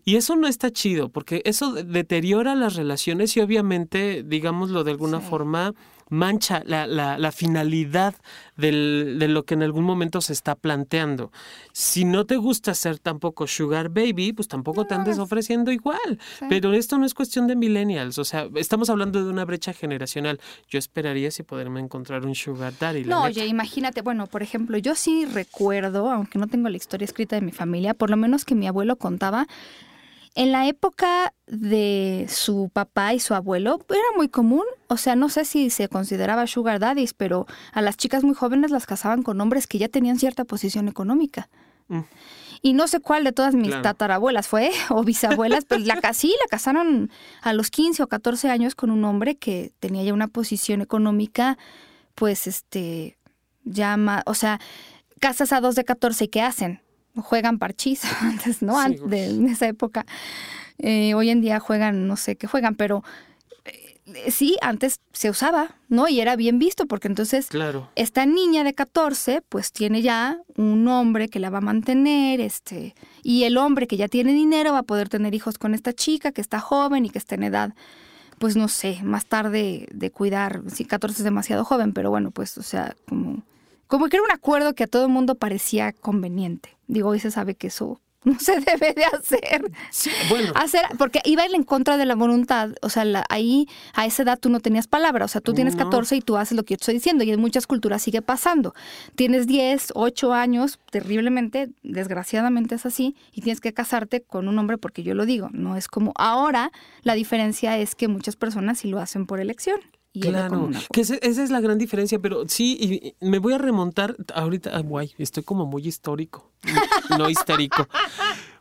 Y eso no está chido, porque eso de- deteriora las relaciones y obviamente, digámoslo de alguna Sí. forma, mancha la, la- la finalidad del- de lo que en algún momento se está planteando. Si no te gusta ser tampoco sugar baby, pues tampoco te andes ofreciendo igual. Sí. Pero esto no es cuestión de millennials, o sea, estamos hablando de una brecha generacional. Yo esperaría si poderme encontrar un sugar daddy. No, oye, imagínate, bueno, por ejemplo, yo sí recuerdo, aunque no tengo la historia escrita de mi familia, por lo menos que mi abuelo contaba, en la época de su papá y su abuelo era muy común, o sea, no sé si se consideraba sugar daddies, pero a las chicas muy jóvenes las casaban con hombres que ya tenían cierta posición económica. Mm. Y no sé cuál de todas mis Claro. tatarabuelas fue, *laughs* o bisabuelas, pero la, ca- sí, la casaron a los 15 o 14 años con un hombre que tenía ya una posición económica, pues, este, llama, o sea, casas a dos de 14 y ¿qué hacen? Juegan parchís *laughs* antes, ¿no? Sí, Antes de, en esa época. Eh, hoy en día juegan, no sé qué juegan, pero eh, sí, antes se usaba, ¿no? Y era bien visto, porque entonces Claro. esta niña de 14, pues tiene ya un hombre que la va a mantener, este, y el hombre que ya tiene dinero va a poder tener hijos con esta chica que está joven y que está en edad, pues no sé, más tarde de cuidar, sí, 14 es demasiado joven, pero bueno, pues, o sea, como, como que era un acuerdo que a todo el mundo parecía conveniente. Digo, hoy se sabe que eso *laughs* no se debe de hacer. Sí, bueno, Hacer, porque iba en contra de la voluntad, o sea, la- ahí a esa edad tú no tenías palabra, o sea, tú tienes No. 14 y tú haces lo que yo te estoy diciendo y en muchas culturas sigue pasando. Tienes 10, 8 años, terriblemente, desgraciadamente es así, y tienes que casarte con un hombre porque yo lo digo, no es como ahora, la diferencia es que muchas personas sí lo hacen por elección. Y Claro, una que ese- esa es la gran diferencia, pero sí, y y me voy a remontar ahorita, ah, guay, estoy como muy histórico, no- *laughs* no histérico.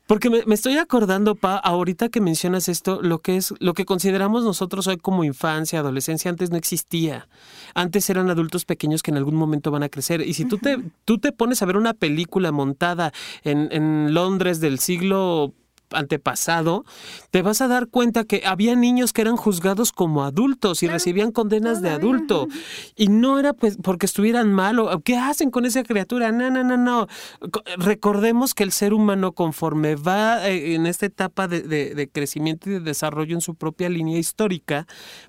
Porque me, me estoy acordando, Pa, ahorita que mencionas esto, lo que es, lo que consideramos nosotros hoy como infancia, adolescencia, antes no existía. Antes eran adultos pequeños que en algún momento van a crecer. Y si tú te, tú te pones a ver una película montada en, en Londres del siglo antepasado, te vas a dar cuenta que había niños que eran juzgados como adultos y recibían condenas de adulto. Y no era pues porque estuvieran mal o ¿qué hacen con esa criatura? No, no, no, no. Co- Recordemos que el ser humano conforme va eh, en esta etapa de, de- de crecimiento y de desarrollo en su propia línea histórica,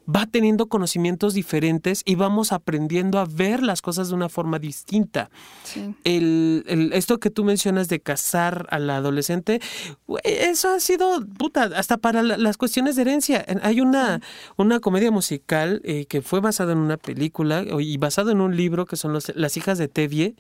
va teniendo conocimientos diferentes y vamos aprendiendo a ver las cosas de una forma distinta Sí. el, el- esto que tú mencionas de casar a la adolescente, güey, eso ha sido, puta, hasta para la- las cuestiones de herencia. En- Hay una, una comedia musical eh, que fue basada en una película y basado en un libro que son los- Las hijas de Tevye.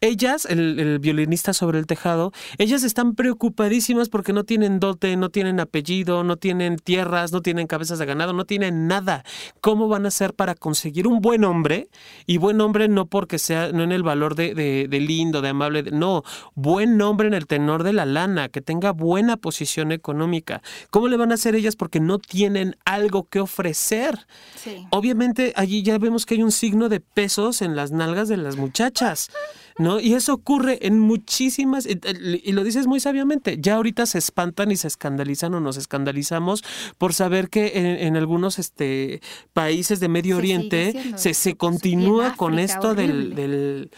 Ellas, el, el violinista sobre el tejado, ellas están preocupadísimas porque no tienen dote, no tienen apellido, no tienen tierras, no tienen cabezas de ganado, no tienen nada. ¿Cómo van a hacer para conseguir un buen hombre? Y buen hombre no porque sea, no en el valor de, de- de lindo, de amable, no, buen hombre en el tenor de la lana, que tenga buena posición económica. ¿Cómo le van a hacer ellas porque no tienen algo que ofrecer? Sí. Obviamente allí ya vemos que hay un signo de pesos en las nalgas de las muchachas, ¿no? Y eso ocurre en muchísimas, y, y lo dices muy sabiamente, ya ahorita se espantan y se escandalizan o nos escandalizamos por saber que en, en algunos este, países de Medio Oriente se, se pues, continúa con esto del, horrible. del, del,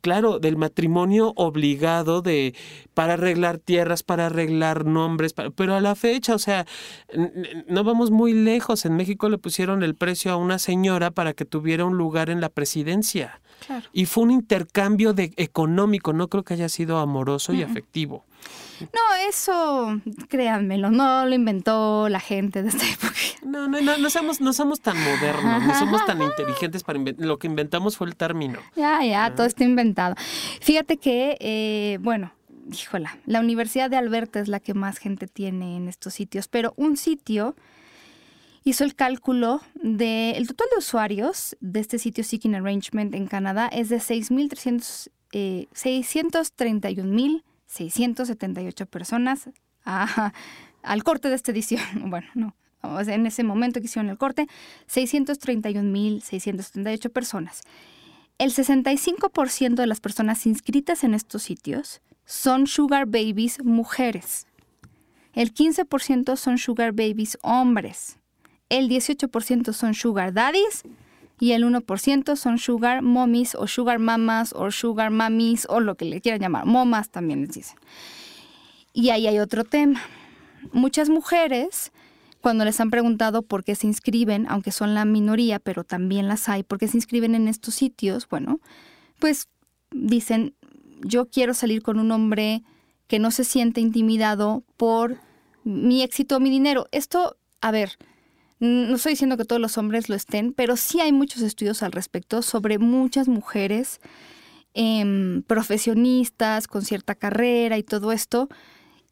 claro, del matrimonio obligado de para arreglar tierras, para arreglar nombres, para- pero a la fecha, o sea, no vamos muy lejos. En México le pusieron el precio a una señora para que tuviera un lugar en la presidencia. Claro. Y fue un intercambio de económico, no creo que haya sido amoroso y afectivo. No, eso, créanmelo, no lo inventó la gente de esta época. No, no, no, no somos, no somos tan modernos, no somos tan inteligentes para inventar. Lo que inventamos fue el término. Ya, ya, todo está inventado. Fíjate que, eh, bueno, híjola, la Universidad de Alberta es la que más gente tiene en estos sitios, pero un sitio hizo el cálculo de el total de usuarios de este sitio Seeking Arrangement en Canadá es de 6.300, eh, 631.678 personas *laughs* al corte de esta edición, *laughs* bueno, no, en ese momento que hicieron el corte, 631.678 personas. El 65% de las personas inscritas en estos sitios son sugar babies mujeres. El 15% son sugar babies hombres. El 18% son sugar daddies y el 1% son sugar mommies o sugar mamas o sugar mamis o lo que le quieran llamar. Momas también les dicen. Y ahí hay otro tema. Muchas mujeres, cuando les han preguntado por qué se inscriben, aunque son la minoría, pero también las hay, por qué se inscriben en estos sitios, bueno, pues dicen, yo quiero salir con un hombre que no se siente intimidado por mi éxito, mi dinero. Esto, a ver, no estoy diciendo que todos los hombres lo estén, pero sí hay muchos estudios al respecto sobre muchas mujeres em, profesionistas con cierta carrera y todo esto,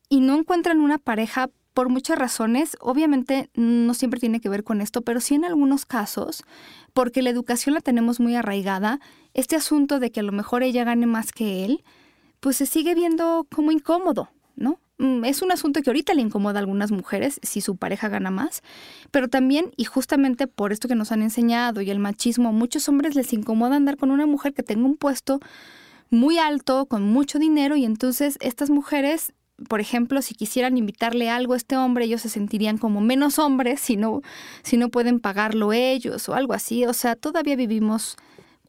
y no encuentran una pareja por muchas razones. Obviamente no siempre tiene que ver con esto, pero sí en algunos casos, porque la educación la tenemos muy arraigada, este asunto de que a lo mejor ella gane más que él, pues se sigue viendo como incómodo, ¿no? Mm, es un asunto que ahorita le incomoda a algunas mujeres si su pareja gana más, pero también, y justamente por esto que nos han enseñado y el machismo, muchos hombres les incomoda andar con una mujer que tenga un puesto muy alto, con mucho dinero, y entonces estas mujeres, por ejemplo, si quisieran invitarle algo a este hombre, ellos se sentirían como menos hombres si no, si no pueden pagarlo ellos o algo así. O sea, todavía vivimos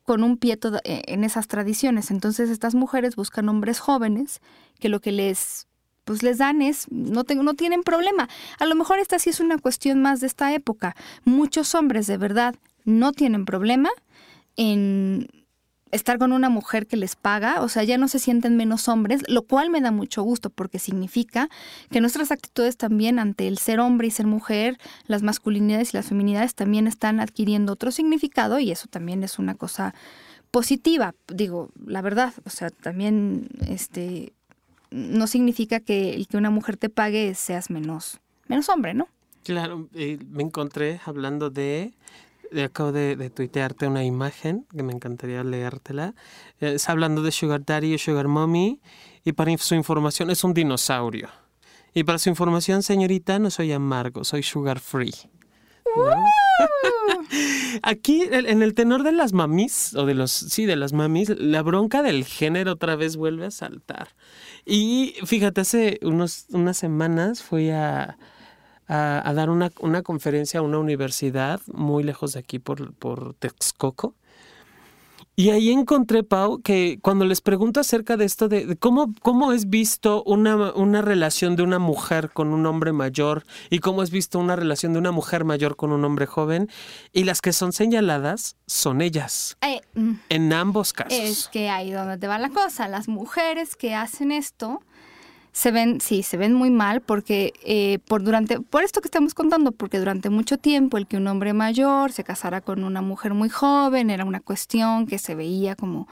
con un pie eh, en esas tradiciones. Entonces estas mujeres buscan hombres jóvenes que lo que les pues les dan es, no, tengo, no tienen problema. A lo mejor esta sí es una cuestión más de esta época. Muchos hombres de verdad no tienen problema en estar con una mujer que les paga, o sea, ya no se sienten menos hombres, lo cual me da mucho gusto porque significa que nuestras actitudes también ante el ser hombre y ser mujer, las masculinidades y las feminidades también están adquiriendo otro significado y eso también es una cosa positiva, digo, la verdad, o sea, también este no significa que el que una mujer te pague seas menos, menos hombre, ¿no? Claro, eh, me encontré hablando de, acabo de, tuitearte una imagen que me encantaría leértela. Es hablando de Sugar Daddy y Sugar Mommy y para su información es un dinosaurio. Y para su información, señorita, no soy amargo, soy sugar free. *laughs* Aquí, en el tenor de las mamis, o de los, sí, de las mamis, la bronca del género otra vez vuelve a saltar. Y fíjate, hace unos, unas semanas fui a, a, dar una, una, conferencia a una universidad muy lejos de aquí por, por Texcoco. Y ahí encontré, Pau, que cuando les pregunto acerca de esto, de, cómo, cómo es visto una, una, relación de una mujer con un hombre mayor y cómo es visto una relación de una mujer mayor con un hombre joven, y las que son señaladas son ellas. Eh, mm. en ambos casos. Es que ahí donde te va la cosa. Las mujeres que hacen esto se ven, sí, se ven muy mal porque eh, por durante, por esto que estamos contando, porque durante mucho tiempo el que un hombre mayor se casara con una mujer muy joven era una cuestión que se veía como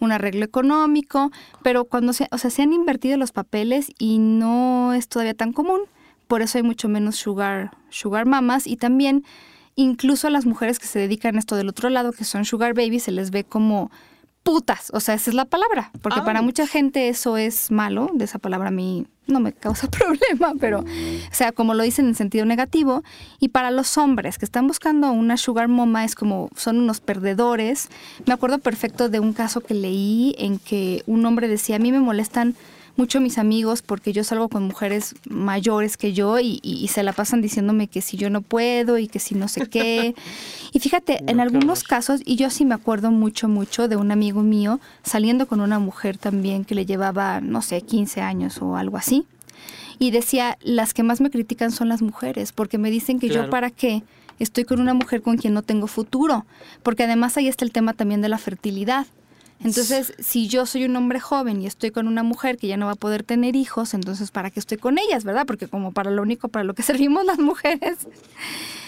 un arreglo económico, pero cuando se, o sea, se han invertido los papeles y no es todavía tan común, por eso hay mucho menos sugar, sugar mamas y también incluso a las mujeres que se dedican a esto del otro lado, que son sugar babies, se les ve como putas, o sea, esa es la palabra, porque para mucha gente eso es malo, de esa palabra a mí no me causa *laughs* problema, pero, o sea, como lo dicen en sentido negativo, y para los hombres que están buscando una sugar mama es como, son unos perdedores. Me acuerdo perfecto de un caso que leí en que un hombre decía, a mí me molestan mucho mis amigos porque yo salgo con mujeres mayores que yo y, se la pasan diciéndome que si yo no puedo y que si no sé qué. *laughs* Y fíjate, en algunos casos, y yo sí me acuerdo mucho, mucho de un amigo mío saliendo con una mujer también que le llevaba, no sé, 15 años o algo así. Y decía, las que más me critican son las mujeres, porque me dicen que yo para qué estoy con una mujer con quien no tengo futuro, porque además ahí está el tema también de la fertilidad. Entonces, si yo soy un hombre joven y estoy con una mujer que ya no va a poder tener hijos, entonces ¿para qué estoy con ellas, verdad? Porque como para lo único para lo que *laughs* servimos las mujeres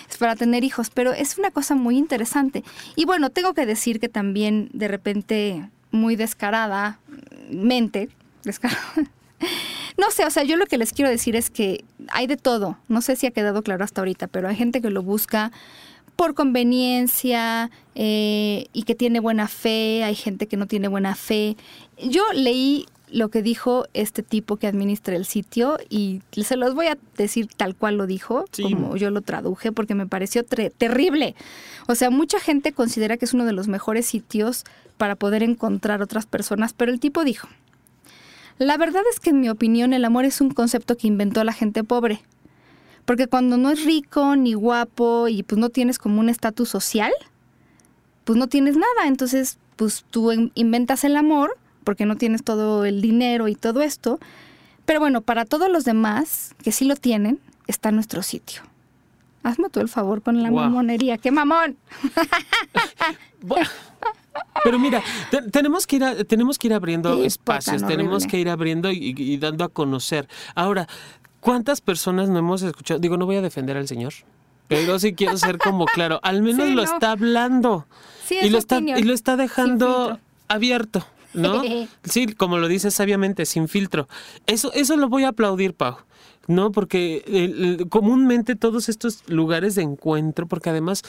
es para tener hijos, pero es una cosa muy interesante. Y bueno, tengo que decir que también de repente muy descarada, mente, descarada. *laughs* No sé, o sea, yo lo que les quiero decir es que hay de todo. No sé si ha quedado claro hasta ahorita, pero hay gente que lo busca por conveniencia eh, y que tiene buena fe, hay gente que no tiene buena fe. Yo leí lo que dijo este tipo que administra el sitio y se los voy a decir tal cual lo dijo, como yo lo traduje, porque me pareció terrible. O sea, mucha gente considera que es uno de los mejores sitios para poder encontrar otras personas, pero el tipo dijo, la verdad es que en mi opinión el amor es un concepto que inventó la gente pobre. Porque cuando no es rico ni guapo y pues no tienes como un estatus social, pues no tienes nada. Entonces, pues tú inventas el amor porque no tienes todo el dinero y todo esto. Pero bueno, para todos los demás que sí lo tienen, está nuestro sitio. Hazme tú el favor con la mamonería. ¡Qué mamón! *laughs* Pero mira, tenemos que ir tenemos que ir abriendo espacios, tenemos que ir abriendo y, dando a conocer. Ahora, ¿cuántas personas no hemos escuchado? Digo, no voy a defender al Señor, pero sí quiero ser como claro, al menos lo está hablando y lo está y lo está dejando abierto. ¿No? *laughs* sí, como lo dice sabiamente, sin filtro. Eso, eso lo voy a aplaudir, Pau. ¿no? Porque comúnmente todos estos lugares de encuentro, porque además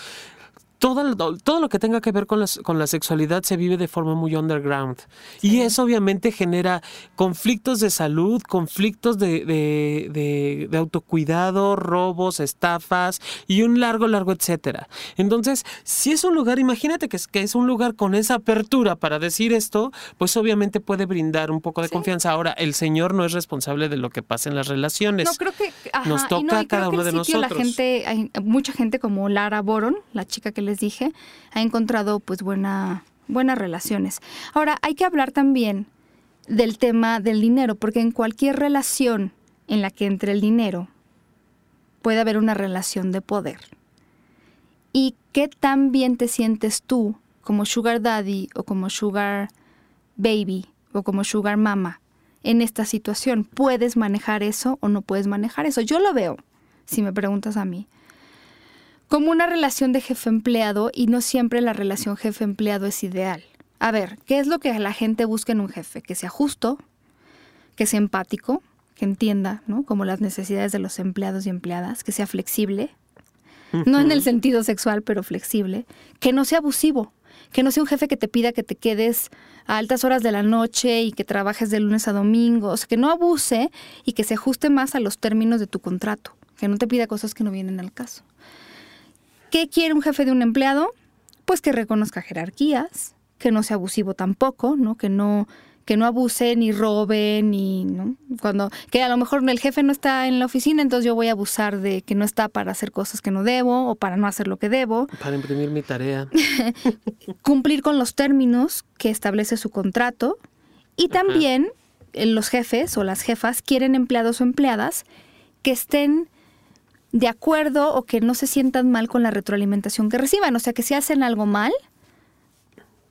todo, todo lo que tenga que ver con, con la sexualidad se vive de forma muy underground. Y eso obviamente genera conflictos de salud, conflictos de, de, autocuidado, robos, estafas y un largo, largo, etcétera. Entonces, si es un lugar, imagínate que es, que es un lugar con esa apertura para decir esto, pues obviamente puede brindar un poco de confianza. Ahora, el Señor no es responsable de lo que pasa en las relaciones. No, creo que nos toca a cada uno de nosotros. La gente, hay mucha gente como Lara Boron, la chica que le les dije, ha encontrado pues buena, buenas relaciones. Ahora, hay que hablar también del tema del dinero, porque en cualquier relación en la que entre el dinero, puede haber una relación de poder. ¿Y qué tan bien te sientes tú como sugar daddy o como sugar baby o como sugar mama en esta situación? ¿Puedes manejar eso o no puedes manejar eso? Yo lo veo, si me preguntas a mí como una relación de jefe-empleado y no siempre la relación jefe-empleado es ideal. A ver, ¿qué es lo que la gente busca en un jefe? Que sea justo, que sea empático, que entienda, ¿no? Como las necesidades de los empleados y empleadas, que sea flexible, no en el sentido sexual, pero flexible, que no sea abusivo, que no sea un jefe que te pida que te quedes a altas horas de la noche y que trabajes de lunes a domingo, que no abuse y que se ajuste más a los términos de tu contrato, que no te pida cosas que no vienen al caso. ¿Qué quiere un jefe de un empleado? Pues que reconozca jerarquías, que no sea abusivo tampoco, ¿no? Que no que no abuse ni robe ni ¿no? cuando que a lo mejor el jefe no está en la oficina entonces yo voy a abusar de que no está para hacer cosas que no debo o para no hacer lo que debo para imprimir mi tarea *laughs* cumplir con los términos que establece su contrato y también eh, los jefes o las jefas quieren empleados o empleadas que estén de acuerdo o que no se sientan mal con la retroalimentación que reciban. O sea, que si hacen algo mal,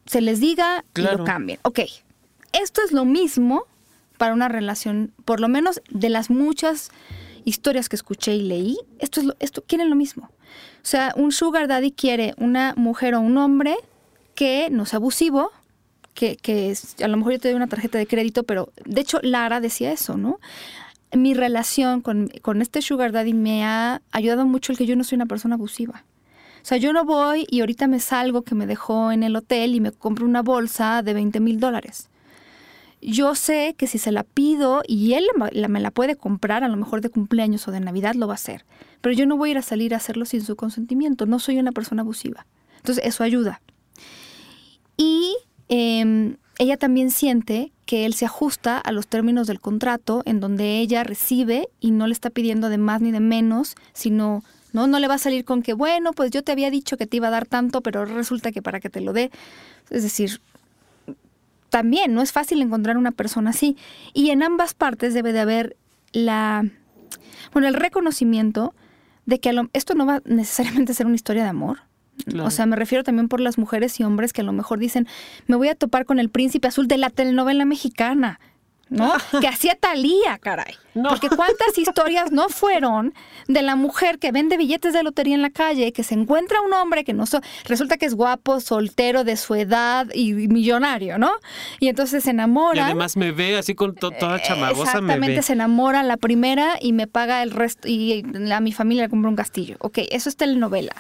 se les diga y lo cambien. Ok, esto es lo mismo para una relación, por lo menos de las muchas historias que escuché y leí, esto es lo, esto quieren lo mismo. O sea, un sugar daddy quiere una mujer o un hombre que no sea abusivo, que, que a lo mejor yo te doy una tarjeta de crédito, pero de hecho Lara decía eso, ¿no? Mi relación con, este sugar daddy me ha ayudado mucho el que yo no soy una persona abusiva. O sea, yo no voy y ahorita me salgo que me dejó en el hotel y me compro una bolsa de 20 mil dólares. Yo sé que si se la pido y él me la puede comprar, a lo mejor de cumpleaños o de Navidad, lo va a hacer. Pero yo no voy a ir a salir a hacerlo sin su consentimiento. No soy una persona abusiva. Entonces, eso ayuda. Y em, ella también siente que él se ajusta a los términos del contrato en donde ella recibe y no le está pidiendo de más ni de menos, sino no no le va a salir con que bueno, pues yo te había dicho que te iba a dar tanto, pero resulta que para que te lo dé, es decir, también no es fácil encontrar una persona así. Y en ambas partes debe de haber la bueno, el reconocimiento de que esto no va necesariamente a ser una historia de amor, o sea, me refiero también por las mujeres y hombres que a lo mejor dicen, me voy a topar con el príncipe azul de la telenovela mexicana. ¿No? que hacía Talía, caray. Porque cuántas historias no fueron de la mujer que vende billetes de lotería en la calle, que se encuentra un hombre que no resulta que es guapo, soltero, de su edad y millonario, ¿no? Y entonces se enamora. Y además me ve así con toda eh, chamagosa. Exactamente, se enamora la primera y me paga el resto y a mi familia le compra un castillo. Ok, eso es telenovela.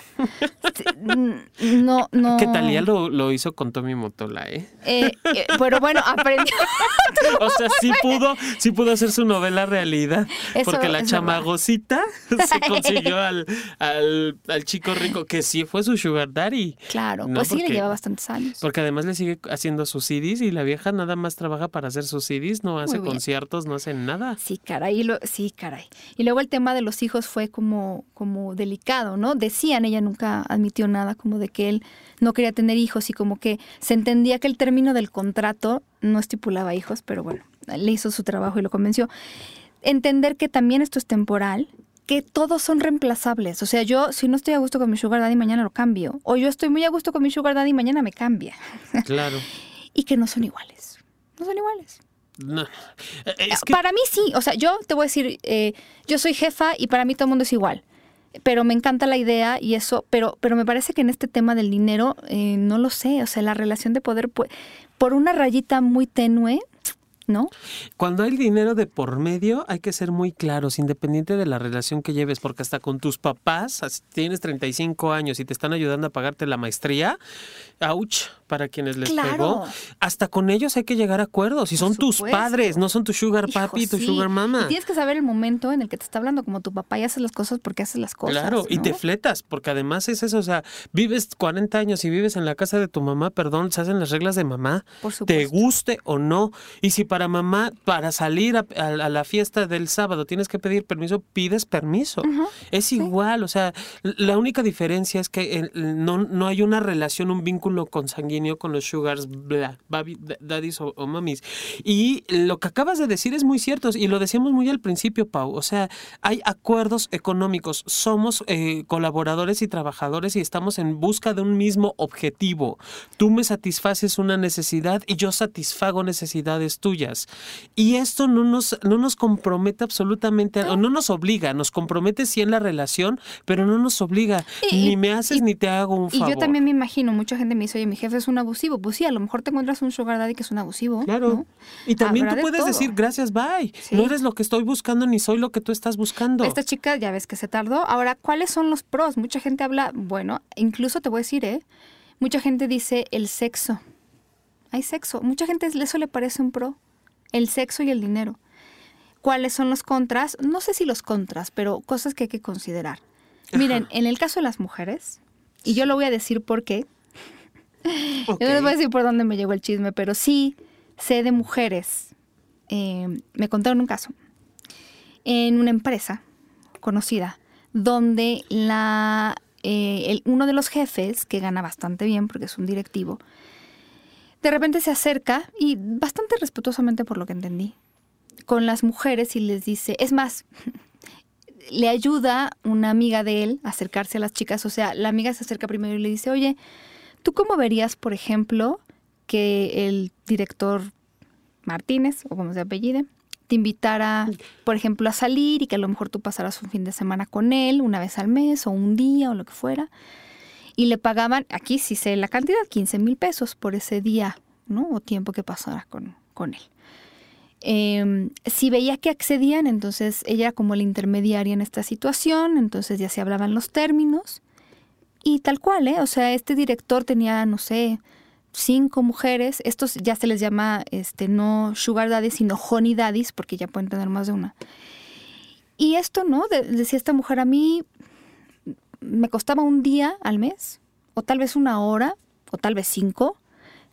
no, no. Que Talía lo, lo hizo con Tommy Motola, ¿eh? eh, eh pero bueno, aprendió. *laughs* o sea, sí pudo, sí pudo hacer su novela realidad. porque la chamagosita *laughs* se consiguió al, al, chico rico, que sí fue su sugar daddy. Claro, pues sí le lleva bastantes años. Porque además le sigue haciendo sus CDs y la vieja nada más trabaja para hacer sus CDs, no hace conciertos, no hace nada. Sí, caray, lo, sí, caray. Y luego el tema de los hijos fue como, como delicado, ¿no? Decían, ella nunca admitió nada como de que él no quería tener hijos y como que se entendía que el término del contrato no estipulaba hijos, pero bueno, le hizo su trabajo y lo convenció. Entender que también esto es temporal, que todos son reemplazables. O sea, yo si no estoy a gusto con mi sugar daddy, mañana lo cambio. O yo estoy muy a gusto con mi sugar daddy, mañana me cambia. *laughs* Claro. y que no son iguales. No son iguales. No. Para mí sí. O sea, yo te voy a decir, eh, yo soy jefa y para mí todo el mundo es igual pero me encanta la idea y eso, pero, pero me parece que en este tema del dinero, eh, no lo sé, o sea, la relación de poder, pues, por una rayita muy tenue, ¿no? Cuando hay dinero de por medio, hay que ser muy claros, independiente de la relación que lleves, porque hasta con tus papás, si tienes 35 años y te están ayudando a pagarte la maestría, ouch, para quienes les pegó, hasta con ellos hay que llegar a acuerdos. Y son tus padres, no son tu sugar papi, tu sugar mama. tienes que saber el momento en el que te está hablando como tu papá y haces las cosas porque haces las cosas. Claro, y te fletas, porque además es eso, o sea, vives 40 años y vives en la casa de tu mamá, perdón, se hacen las reglas de mamá, Por te guste o no. Y si para mamá, para salir a, la fiesta del sábado tienes que pedir permiso, pides permiso. es igual, o sea, la única diferencia es que no, no hay una relación, un vínculo consanguíneo con los sugars, bla, daddies o, mamis. Y lo que acabas de decir es muy cierto, y lo decíamos muy al principio, Pau, o sea, hay acuerdos económicos, somos eh, colaboradores y trabajadores y estamos en busca de un mismo objetivo. Tú me satisfaces una necesidad y yo satisfago necesidades tuyas. Y esto no nos, no nos compromete absolutamente, o no nos obliga, nos compromete sí en la relación, pero no nos obliga. ni me haces ni te hago un favor. Y yo también me imagino, mucha gente me dice, oye, mi jefe es un abusivo. Pues sí, a lo mejor te encuentras un sugar daddy que es un abusivo. Claro. Y también tú puedes decir, gracias, bye. No eres lo que estoy buscando ni soy lo que tú estás buscando. Esta chica, ya ves que se tardó. Ahora, ¿cuáles son los pros? Mucha gente habla, bueno, incluso te voy a decir, ¿eh? Mucha gente dice el sexo. Hay sexo. Mucha gente eso le parece un pro el sexo y el dinero. ¿Cuáles son los contras? No sé si los contras, pero cosas que hay que considerar. Miren, en el caso de las mujeres, y yo lo voy a decir por *laughs* yo no les voy a decir por dónde me llegó el chisme, pero sí sé de mujeres, eh, me contaron un caso, en una empresa conocida, donde la, eh, uno de los jefes, que gana bastante bien porque es un directivo, de repente se acerca y bastante respetuosamente por lo que entendí, con las mujeres y les dice, es más, *laughs* le ayuda una amiga de él a acercarse a las chicas, o sea, la amiga se acerca primero y le dice, oye, ¿tú cómo verías, por ejemplo, que el director Martínez, o como se apellide, te invitara, por ejemplo, a salir y que a lo mejor tú pasaras un fin de semana con él, una vez al mes o un día o lo que fuera? y le pagaban, aquí sí sé la cantidad, 15 mil pesos por ese día, ¿no? O tiempo que pasara con, con él. Em, si veía que accedían, entonces ella como la intermediaria en esta situación, entonces ya se hablaban los términos y tal cual, ¿eh? O sea, este director tenía, no sé, cinco mujeres, estos ya se les llama, este, no sugar daddies, sino honey daddies, porque ya pueden tener más de una. Y esto, ¿no? decía esta mujer, a mí me costaba un día al mes, o tal vez una hora, o tal vez cinco,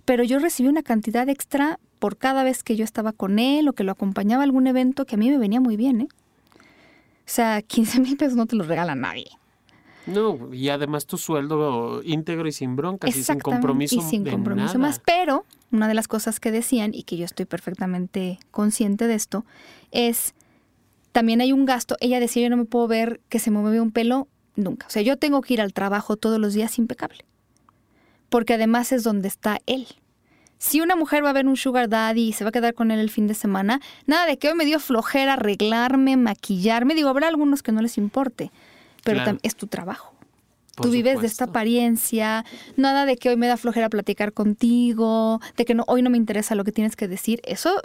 pero yo recibí una cantidad extra por cada vez que yo estaba con él o que lo acompañaba a algún evento que a mí me venía muy bien, ¿eh? O sea, 15 mil pesos no te los regala nadie. No, y además tu sueldo íntegro y sin broncas y sin compromiso. Y sin compromiso más. Pero una de las cosas que decían, y que yo estoy perfectamente consciente de esto, es también hay un gasto. Ella decía, yo no me puedo ver que se me mueve un pelo Nunca. O sea, yo tengo que ir al trabajo todos los días impecable. Porque además es donde está él. Si una mujer va a ver un sugar daddy y se va a quedar con él el fin de semana, nada de que hoy me dio flojera arreglarme, maquillarme. Digo, habrá algunos que no les importe, pero es tu trabajo. Tú vives de esta apariencia, nada de que hoy me da flojera platicar contigo, de que no, hoy no me interesa lo que tienes que decir. Eso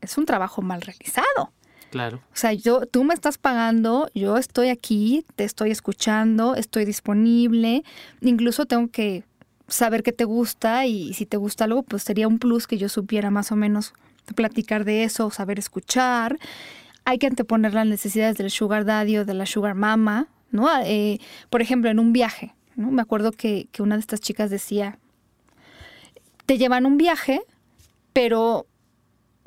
es un trabajo mal realizado. Claro. O sea, yo, tú me estás pagando, yo estoy aquí, te estoy escuchando, estoy disponible, incluso tengo que saber qué te gusta y si te gusta algo, pues sería un plus que yo supiera más o menos platicar de eso, saber escuchar. Hay que anteponer las necesidades del sugar daddy o de la sugar mama, ¿no? Eh, por ejemplo, en un viaje, ¿no? Me acuerdo que, que una de estas chicas decía, te llevan un viaje, pero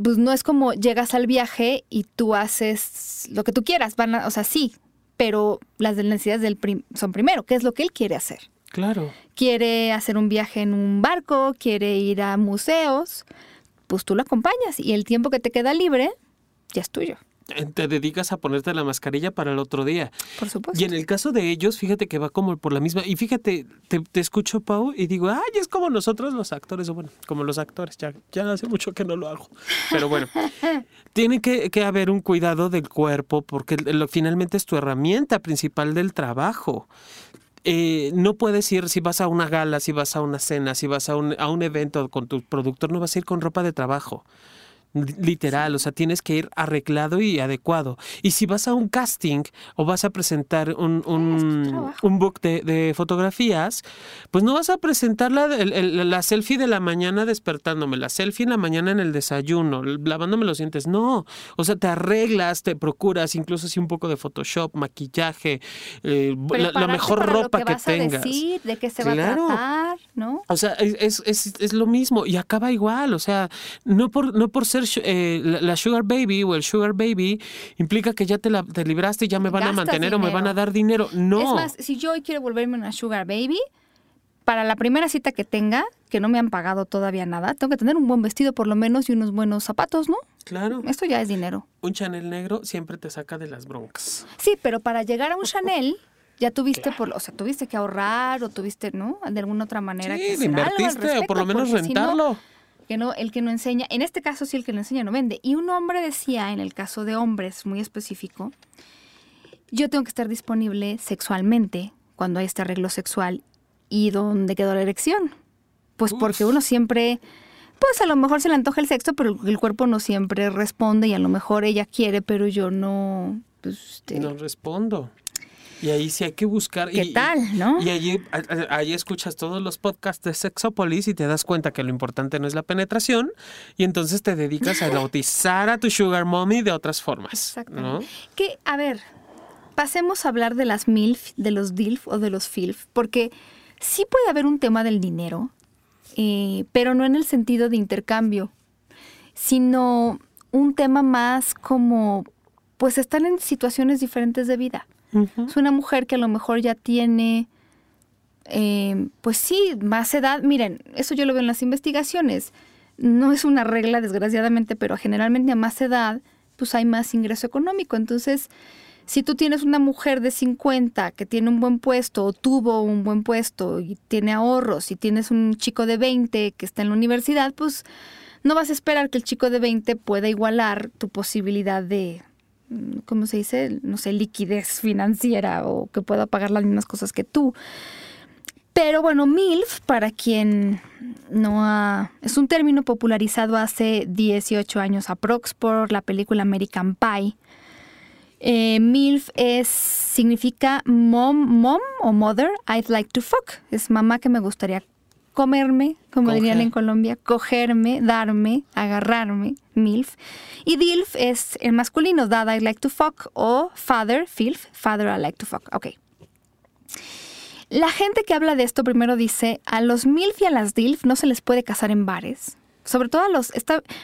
pues no es como llegas al viaje y tú haces lo que tú quieras, van a, o sea, sí, pero las necesidades del son primero, ¿qué es lo que él quiere hacer? Claro. Quiere hacer un viaje en un barco, quiere ir a museos, pues tú lo acompañas y el tiempo que te queda libre ya es tuyo. Eh, te dedicas a ponerte la mascarilla para el otro día. Por supuesto. Y en el caso de ellos, fíjate que va como por la misma. Y fíjate, te, escucho, Pau, y digo, ay, es como nosotros los actores, o bueno, como los actores, ya, ya hace mucho que no lo hago. Pero bueno, *laughs* tiene que, haber un cuidado del cuerpo, porque lo, finalmente es tu herramienta principal del trabajo. Eh, no puedes ir si vas a una gala, si vas a una cena, si vas a un, a un evento con tu productor, no vas a ir con ropa de trabajo literal, o sea, tienes que ir arreglado y adecuado. Y si vas a un casting o vas a presentar un, un, book de, fotografías, pues no vas a presentar la, la selfie de la mañana despertándome, la selfie en la mañana en el desayuno, lavándome los dientes, no, o sea, te arreglas, te procuras, incluso si un poco de Photoshop, maquillaje, eh, la, mejor ropa que, tengas. de qué se va a tratar, ¿no? O sea, es, es, es, lo mismo y acaba igual, o sea, no por, no por ser eh, la, Sugar Baby o el Sugar Baby implica que ya te, la, te libraste y ya me van a mantener o me van a dar dinero. No. Es más, si yo hoy quiero volverme una Sugar Baby, para la primera cita que tenga, que no me han pagado todavía nada, tengo que tener un buen vestido por lo menos y unos buenos zapatos, ¿no? Claro. Esto ya es dinero. Un Chanel negro siempre te saca de las broncas. Sí, pero para llegar a un Chanel ya tuviste por, o sea, tuviste que ahorrar o tuviste, ¿no? De alguna otra manera sí, que invertiste o por lo menos rentarlo que no, el que no enseña, en este caso sí el que no enseña no vende. Y un hombre decía, en el caso de hombres muy específico, yo tengo que estar disponible sexualmente cuando hay este arreglo sexual. ¿Y dónde quedó la erección? Pues porque uno siempre, pues a lo mejor se le antoja el sexo, pero el cuerpo no siempre responde y a lo mejor ella quiere, pero yo no... Pues, este no respondo. Y ahí sí hay que buscar. ¿Qué tal, no? Y allí, ahí escuchas todos los podcasts de Sexopolis y te das cuenta que lo importante no es la penetración y entonces te dedicas a *laughs* bautizar a tu sugar mommy de otras formas. Exactamente. Que, a ver, pasemos a hablar de las MILF, de los DILF o de los FILF, porque sí puede haber un tema del dinero, eh, pero no en el sentido de intercambio, sino un tema más como, pues están en situaciones diferentes de vida. Es una mujer que a lo mejor ya tiene, eh, pues sí, más edad. Miren, eso yo lo veo en las investigaciones. No es una regla, desgraciadamente, pero generalmente a más edad, pues hay más ingreso económico. Entonces, si tú tienes una mujer de 50 que tiene un buen puesto o tuvo un buen puesto y tiene ahorros y tienes un chico de 20 que está en la universidad, pues no vas a esperar que el chico de 20 pueda igualar tu posibilidad de, ¿cómo se dice? No sé, liquidez financiera o que pueda pagar las mismas cosas que tú. Pero bueno, MILF, para quien no ha... es un término popularizado hace 18 años aprox por la película American Pie. Eh, MILF es, significa mom, mom o mother, I'd like to fuck. Es mamá que me gustaría comerme, como dirían en Colombia, cogerme, darme, agarrarme, MILF. Y DILF es el masculino, Dad I like to fuck, o Father, FILF, Father I like to fuck. Ok. La gente que habla de esto primero dice, a los MILF y a las DILF no se les puede casar en bares. Sobre todo a los...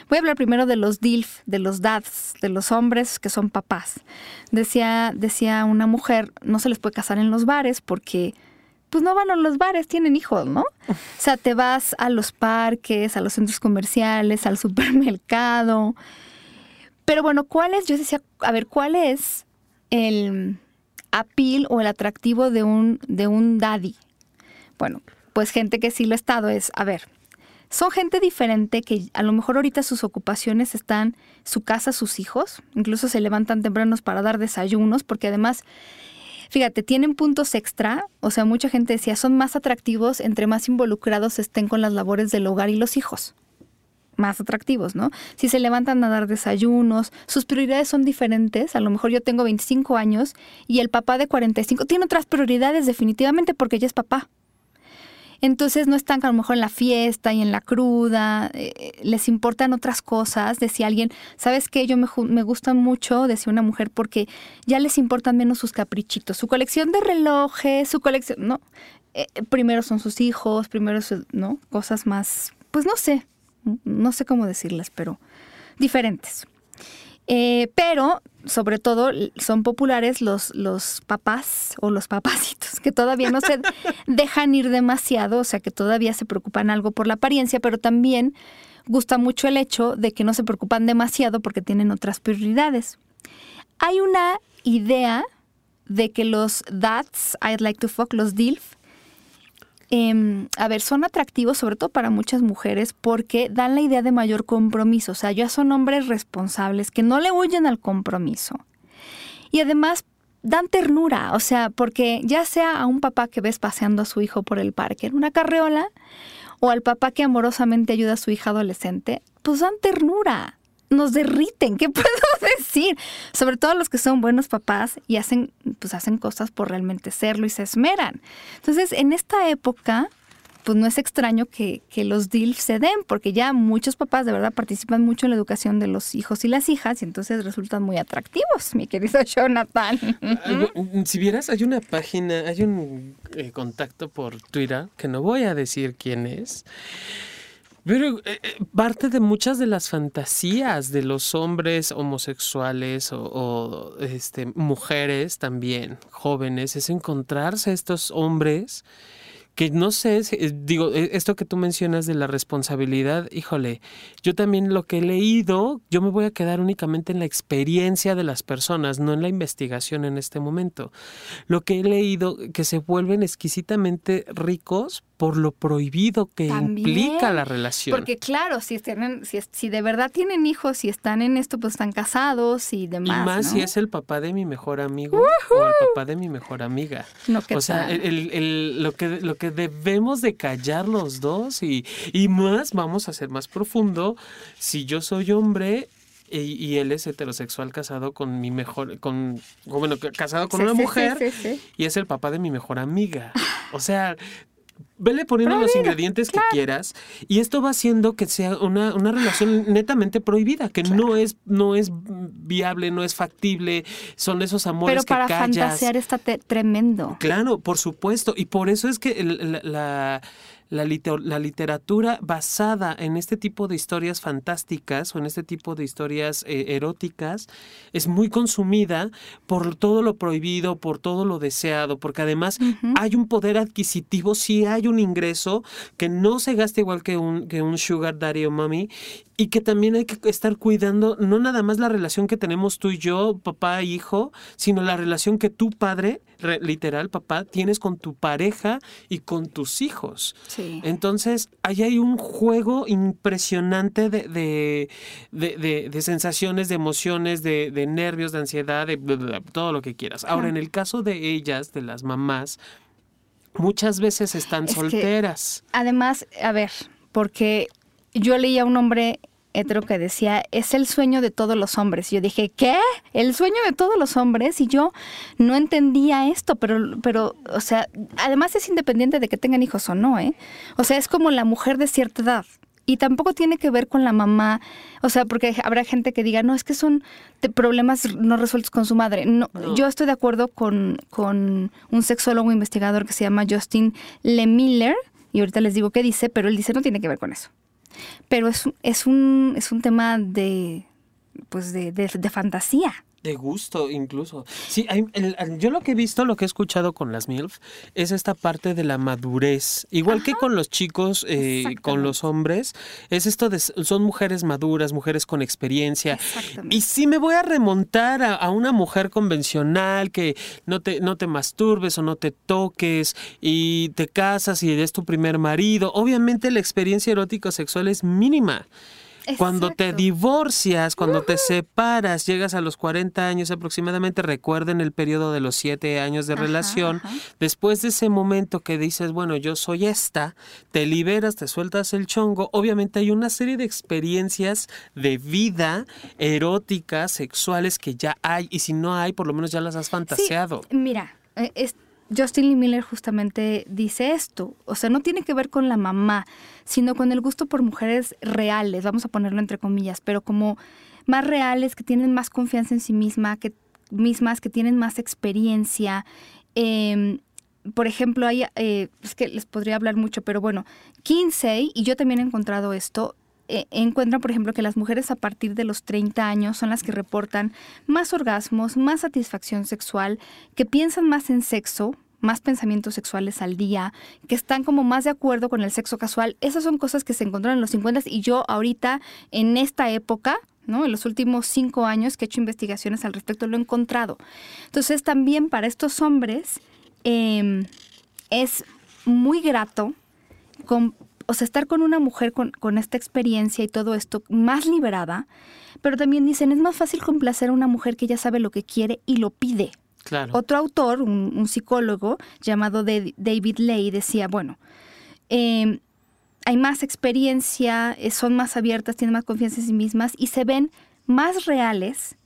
voy a hablar primero de los DILF, de los dads, de los hombres que son papás. Decía, decía una mujer, no se les puede casar en los bares porque pues no van a los bares, tienen hijos, ¿no? O sea, te vas a los parques, a los centros comerciales, al *laughs* supermercado. Pero bueno, ¿cuál es? Yo decía, a ver, ¿cuál es el appeal o el atractivo de un, de un daddy? Bueno, pues gente que sí lo ha estado es, a ver, son gente diferente que a lo mejor ahorita sus ocupaciones están su casa, sus hijos, incluso se levantan tempranos para dar desayunos, porque además Fíjate, tienen puntos extra, o sea, mucha gente decía, son más atractivos entre más involucrados estén con las labores del hogar y los hijos. Más atractivos, ¿no? Si se levantan a dar desayunos, sus prioridades son diferentes. A lo mejor yo tengo 25 años y el papá de 45 tiene otras prioridades definitivamente porque ya es papá. Entonces no están a lo mejor en la fiesta y en la cruda, eh, les importan otras cosas. Decía alguien, ¿sabes qué? Yo me, me gusta mucho, decía una mujer, porque ya les importan menos sus caprichitos, su colección de relojes, su colección, no, eh, primero son sus hijos, primero, ¿no? Cosas más, pues no sé, no sé cómo decirlas, pero diferentes. Eh, pero, sobre todo, son populares los, los papás o los papacitos, que todavía no se *laughs* dejan ir demasiado, o sea, que todavía se preocupan algo por la apariencia, pero también gusta mucho el hecho de que no se preocupan demasiado porque tienen otras prioridades. Hay una idea de que los dads I'd like to fuck, los DILF, Em, a ver, son atractivos sobre todo para muchas mujeres porque dan la idea de mayor compromiso, o sea, ya son hombres responsables que no le huyen al compromiso. Y además dan ternura, o sea, porque ya sea a un papá que ves paseando a su hijo por el parque en una carreola o al papá que amorosamente ayuda a su hija adolescente, pues dan ternura nos derriten, ¿qué *laughs* puedo decir? Sobre todo los que son buenos papás y hacen, pues hacen cosas por realmente serlo y se esmeran. Entonces, en esta época, pues no es extraño que, los DILF se den, porque ya muchos papás de verdad participan mucho en la educación de los hijos y las hijas y entonces resultan muy atractivos, mi querido *laughs* Jonathan. Si vieras, hay una página, hay un eh, contacto por Twitter, que no voy a decir quién es, pero eh, eh, parte de muchas de las fantasías de los hombres homosexuales o, este, mujeres también, jóvenes, es encontrarse estos hombres que no sé, eh, digo, esto que tú mencionas de la responsabilidad, híjole, yo también lo que he leído, yo me voy a quedar únicamente en la experiencia de las personas, no en la investigación en este momento. Lo que he leído, que se vuelven exquisitamente ricos por lo prohibido que implica la relación. Porque claro, si, tienen, si, si, de verdad tienen hijos y están en esto, pues están casados y demás. Y más si es el papá de mi mejor amigo o el papá de mi mejor amiga. o sea, el, lo, que, lo que debemos de callar los dos y, y más, vamos a ser más profundo, si yo soy hombre y, él es heterosexual casado con mi mejor, con, bueno, casado con una mujer y es el papá de mi mejor amiga. *laughs* O sea, Vele poniendo los ingredientes que quieras y esto va haciendo que sea una, una relación netamente prohibida, que no es no es viable, no es factible, son esos amores Pero para fantasear está tremendo. Claro, por supuesto, y por eso es que la la, literatura basada en este tipo de historias fantásticas o en este tipo de historias eh, eróticas es muy consumida por todo lo prohibido, por todo lo deseado, porque además hay un poder adquisitivo, sí hay un ingreso que no se gasta igual que un, que un sugar daddy o mommy y que también hay que estar cuidando no nada más la relación que tenemos tú y yo, papá e hijo, sino la relación que tu padre, literal papá, tienes con tu pareja y con tus hijos. Entonces, ahí hay un juego impresionante de, de, sensaciones, de emociones, de, nervios, de ansiedad, de todo lo que quieras. Ahora, en el caso de ellas, de las mamás, muchas veces están solteras. además, a ver, porque yo leía a un hombre hetero que decía, es el sueño de todos los hombres. Y yo dije, ¿qué? ¿El sueño de todos los hombres? Y yo no entendía esto, pero, pero, o sea, además es independiente de que tengan hijos o no, ¿eh? O sea, es como la mujer de cierta edad. Y tampoco tiene que ver con la mamá, o sea, porque habrá gente que diga, no, es que son problemas no resueltos con su madre. No, Yo estoy de acuerdo con, con un sexólogo investigador que se llama Justin Lemiller, y ahorita les digo qué dice, pero él dice no tiene que ver con eso. Pero es, es, un, es un tema de, pues de, de, de fantasía. De gusto, incluso. Sí, yo lo que he visto, lo que he escuchado con las MILF, es esta parte de la madurez. Igual que con los chicos, eh, con los hombres, es esto de, son mujeres maduras, mujeres con experiencia. Y si me voy a remontar a, una mujer convencional que no te, no te masturbes o no te toques y te casas y eres tu primer marido, obviamente la experiencia erótica sexual es mínima. Cuando te divorcias, cuando te separas, llegas a los 40 años aproximadamente, recuerden el periodo de los 7 años de relación, después de ese momento que dices, bueno, yo soy esta, te liberas, te sueltas el chongo, obviamente hay una serie de experiencias de vida eróticas, sexuales que ya hay, y si no hay, por lo menos ya las has fantaseado. mira, eh, es, Justin Lee Miller justamente dice esto, o sea, no tiene que ver con la mamá, sino con el gusto por mujeres reales, vamos a ponerlo entre comillas, pero como más reales, que tienen más confianza en sí misma, que, mismas, que tienen más experiencia. Em, por ejemplo, hay, eh, es que les podría hablar mucho, pero bueno, Kinsey, y yo también he encontrado esto, eh, encuentran, por ejemplo, que las mujeres a partir de los 30 años son las que reportan más orgasmos, más satisfacción sexual, que piensan más en sexo, más pensamientos sexuales al día, que están como más de acuerdo con el sexo casual. Esas son cosas que se encontraron en los 50 y yo ahorita, en esta época, ¿no? En los últimos cinco años que he hecho investigaciones al respecto lo he encontrado. Entonces también para estos hombres em, es muy grato con, o sea, estar con una mujer con, esta experiencia y todo esto más liberada, pero también dicen, es más fácil complacer a una mujer que ya sabe lo que quiere y lo pide. Claro. Otro autor, un, psicólogo llamado David Lay, decía, bueno, eh, hay más experiencia, eh, son más abiertas, tienen más confianza en sí mismas y se ven más reales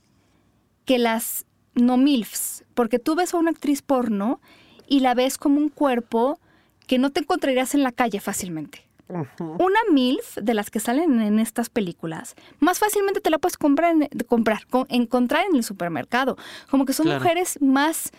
que las no MILFs, porque tú ves a una actriz porno y la ves como un cuerpo que no te encontrarías en la calle fácilmente. Una MILF de las que salen en estas películas, más fácilmente te la puedes comprar, comprar encontrar en el supermercado. Como que son mujeres más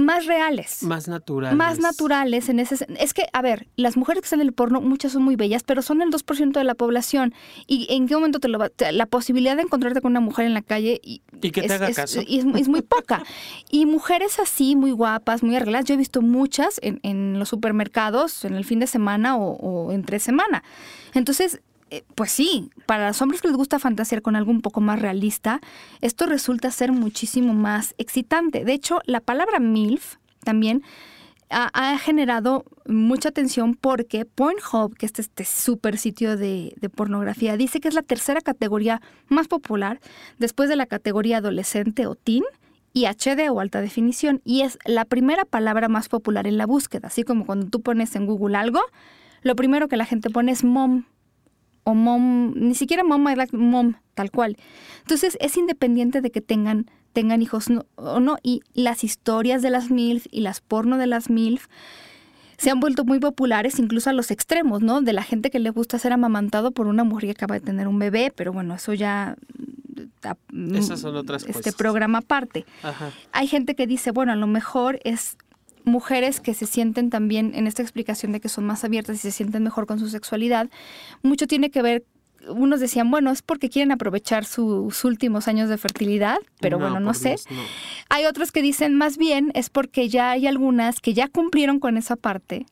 más reales. Más naturales. Más naturales en ese Es que, a ver, las mujeres que están en el porno, muchas son muy bellas, pero son el 2% de la población. ¿Y en qué momento te lo va? La posibilidad de encontrarte con una mujer en la calle y, que te haga caso. Es, muy poca. *laughs* y mujeres así, muy guapas, muy arregladas, yo he visto muchas en, en los supermercados en el fin de semana o, o entre semana. Entonces, eh, pues sí, para los hombres que les gusta fantasear con algo un poco más realista, esto resulta ser muchísimo más excitante. De hecho, la palabra MILF también ha, generado mucha atención porque Pornhub, que es este súper sitio de, pornografía, dice que es la tercera categoría más popular después de la categoría adolescente o teen y HD o alta definición. Y es la primera palabra más popular en la búsqueda. Así como cuando tú pones en Google algo, lo primero que la gente pone es mom o mom, ni siquiera mom, mom, tal cual. Entonces es independiente de que tengan, tengan hijos o no. Y las historias de las MILF y las porno de las MILF se han vuelto muy populares incluso a los extremos, ¿no? De la gente que le gusta ser amamantado por una mujer que acaba de tener un bebé, pero bueno, eso ya... Mm, Esas son otras este programa aparte. Hay gente que dice, bueno, a lo mejor es mujeres que se sienten también en esta explicación de que son más abiertas y se sienten mejor con su sexualidad, mucho tiene que ver unos decían, bueno, es porque quieren aprovechar sus últimos años de fertilidad, pero bueno, no sé. Hay otros que dicen más bien es porque ya hay algunas que ya cumplieron con esa parte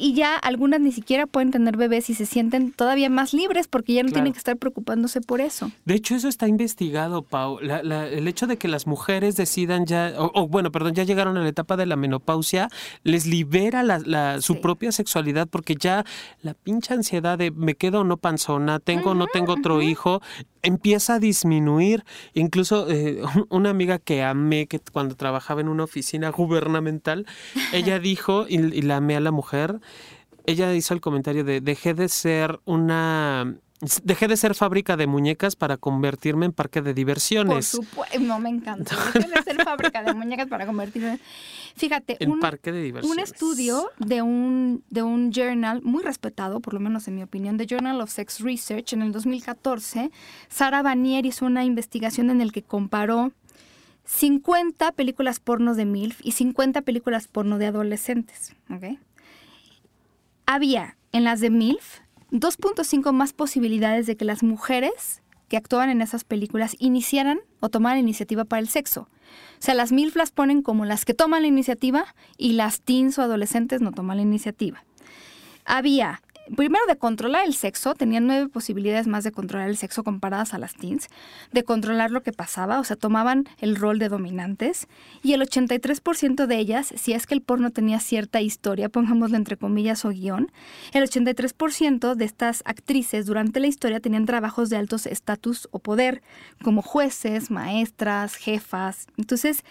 y ya algunas ni siquiera pueden tener bebés y se sienten todavía más libres porque ya no tienen que estar preocupándose por eso. De hecho, eso está investigado, Pau. el hecho de que las mujeres decidan ya, o, bueno, perdón, ya llegaron a la etapa de la menopausia, les libera la, su propia sexualidad porque ya la pincha ansiedad de me quedo o no panzona, tengo o no tengo otro hijo, empieza a disminuir. Incluso eh, *laughs* una amiga que amé, que cuando trabajaba en una oficina gubernamental, ella *laughs* dijo, y, y la amé a la mujer, ella hizo el comentario de dejé de ser una Dejé de ser fábrica de muñecas para convertirme en parque de diversiones. Por supuesto, no me encanta. Dejé de ser fábrica de muñecas para convertirme. Fíjate, en un, parque de diversiones. Un estudio de un, de un journal muy respetado, por lo menos en mi opinión, de Journal of Sex Research en el 2014, Sara Vanier hizo una investigación en el que comparó 50 películas porno de MILF y 50 películas porno de adolescentes. ¿okay? había en las de MILF 2.5 más posibilidades de que las mujeres que actuaban en esas películas iniciaran o tomaran iniciativa para el sexo. O sea, las MILF las ponen como las que toman la iniciativa y las teens o adolescentes no toman la iniciativa. Había primero de controlar el sexo, tenían nueve posibilidades más de controlar el sexo comparadas a las teens, de controlar lo que pasaba, o sea, tomaban el rol de dominantes, y el 83% de ellas, si es que el porno tenía cierta historia, pongámoslo entre comillas o guion, el 83% de estas actrices durante la historia tenían trabajos de altos estatus o poder, como jueces, maestras, jefas. Entonces,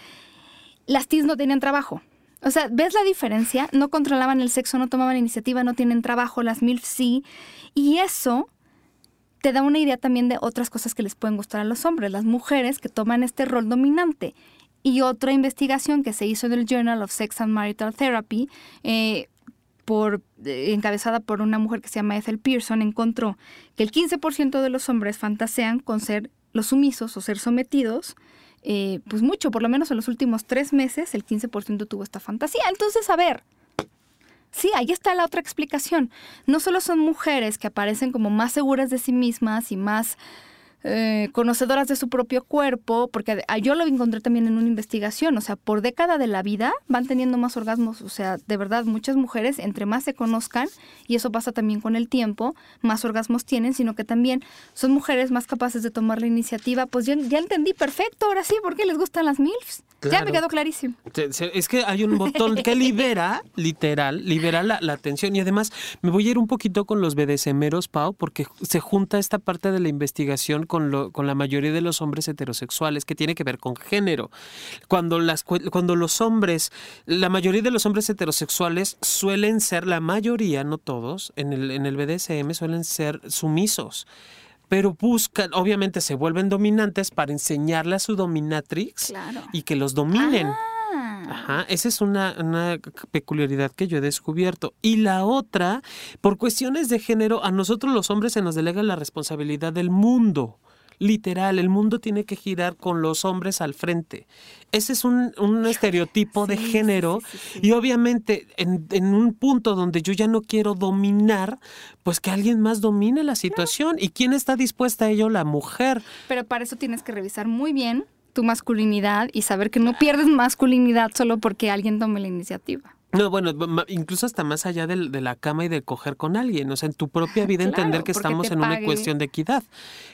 las teens no tenían trabajo. O sea, ¿ves la diferencia? No controlaban el sexo, no tomaban iniciativa, no tienen trabajo, las MILF sí. Y eso te da una idea también de otras cosas que les pueden gustar a los hombres, las mujeres que toman este rol dominante. Y otra investigación que se hizo en el Journal of Sex and Marital Therapy, eh, por, eh, encabezada por una mujer que se llama Ethel Pearson, encontró que el 15% de los hombres fantasean con ser los sumisos o ser sometidos. Eh, pues mucho, por lo menos en los últimos tres meses, el 15% tuvo esta fantasía. Entonces, a ver, Sí, ahí está la otra explicación. No solo son mujeres que aparecen como más seguras de sí mismas y más eh, conocedoras de su propio cuerpo, porque ah, yo lo encontré también en una investigación, o sea, por década de la vida van teniendo más orgasmos, o sea, de verdad muchas mujeres entre más se conozcan, y eso pasa también con el tiempo, más orgasmos tienen, sino que también son mujeres más capaces de tomar la iniciativa, pues ya, ya entendí perfecto, ahora sí, ¿por qué les gustan las MILFs? Ya me quedó clarísimo. Es que hay un botón que libera, *laughs* literal, libera la, la atención. Y además, me voy a ir un poquito con los BDSMeros, Pau, porque se junta esta parte de la investigación con, lo, con la mayoría de los hombres heterosexuales, que tiene que ver con género. Cuando, las, cuando los hombres, la mayoría de los hombres heterosexuales suelen ser, la mayoría, no todos, en el, en el BDSM suelen ser sumisos. Pero buscan, obviamente se vuelven dominantes para enseñarle a su dominatrix Claro. y que los dominen. Ah. Ajá, esa es una, una peculiaridad que yo he descubierto. Y la otra, por cuestiones de género, a nosotros los hombres se nos delega la responsabilidad del mundo. Literal, el mundo tiene que girar con los hombres al frente. Ese es un, un estereotipo de Sí, género sí, sí, sí. y obviamente en, en un punto donde yo ya no quiero dominar, pues que alguien más domine la situación. ¿Y quién está dispuesta a ello? La mujer. Pero para eso tienes que revisar muy bien tu masculinidad y saber que no pierdes masculinidad solo porque alguien tome la iniciativa. No, bueno, incluso hasta más allá del- de, la cama y de coger con alguien. O sea, en tu propia vida Claro, entender que estamos en una cuestión de equidad.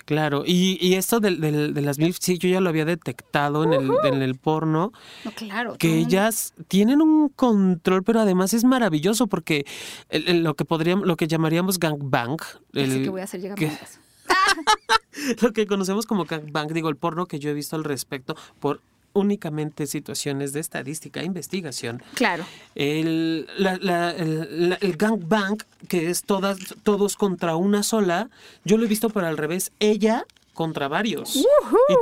Claro. Y, y esto del- de, las MILF, sí, yo ya lo había detectado en, el, en el porno, No, claro. que ellas tienen un control, pero además es maravilloso porque el- el- lo que podríamos, lo que llamaríamos gangbang, el- que voy a hacer llegar que-. *laughs* *laughs* lo que conocemos como gangbang, digo, el porno que yo he visto al respecto por únicamente situaciones de estadística, e investigación, Claro. el, la, la- el, el gangbang, que es todas, todos contra una sola, yo lo he visto por al revés, ella contra varios. Y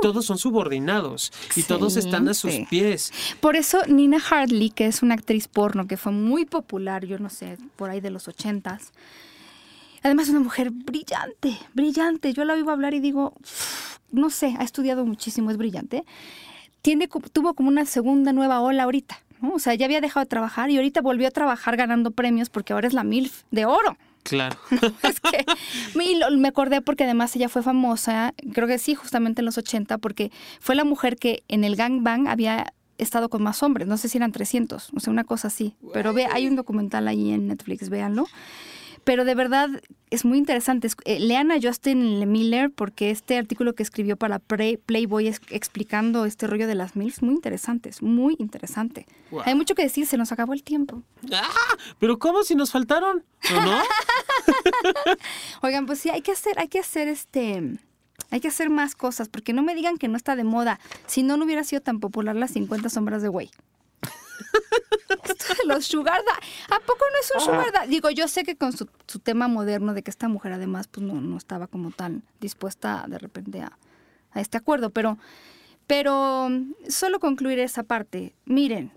todos son subordinados. Y todos están a sus pies. Por eso Nina Hartley, que es una actriz porno que fue muy popular, yo no sé, por ahí de los ochentas. Además, una mujer brillante, brillante. Yo la oigo hablar y digo, "Uf, no sé, ha estudiado muchísimo, es brillante. Tiene, tuvo como una segunda nueva ola ahorita. ¿no? O sea, ya había dejado de trabajar y ahorita volvió a trabajar ganando premios porque ahora es la MILF de oro. Claro. *laughs* es que me acordé porque además ella fue famosa, creo que sí, justamente en los 80, porque fue la mujer que en el gangbang había estado con más hombres, no sé si eran 300, o sea, una cosa así. Pero ve, hay un documental ahí en Netflix, véanlo. Pero de verdad es muy interesante. Es- eh, lean a Justin Le Miller porque este artículo que escribió para Play- Playboy es- explicando este rollo de las MILFs, muy interesante, es muy interesante. Wow. Hay mucho que decir, se nos acabó el tiempo. ¡Ah! Pero ¿cómo si nos faltaron? ¿O no? *laughs* Oigan, pues sí, hay que hacer, hay que hacer este, hay que hacer más cosas, porque no me digan que no está de moda. Si no, no hubiera sido tan popular las 50 sombras de güey. Esto *laughs* de los sugar ¿A poco no es un sugar da- Digo, yo sé que con su, su tema moderno de que esta mujer además pues no, no estaba como tan dispuesta de repente a, a este acuerdo, pero, pero solo concluir esa parte. Miren,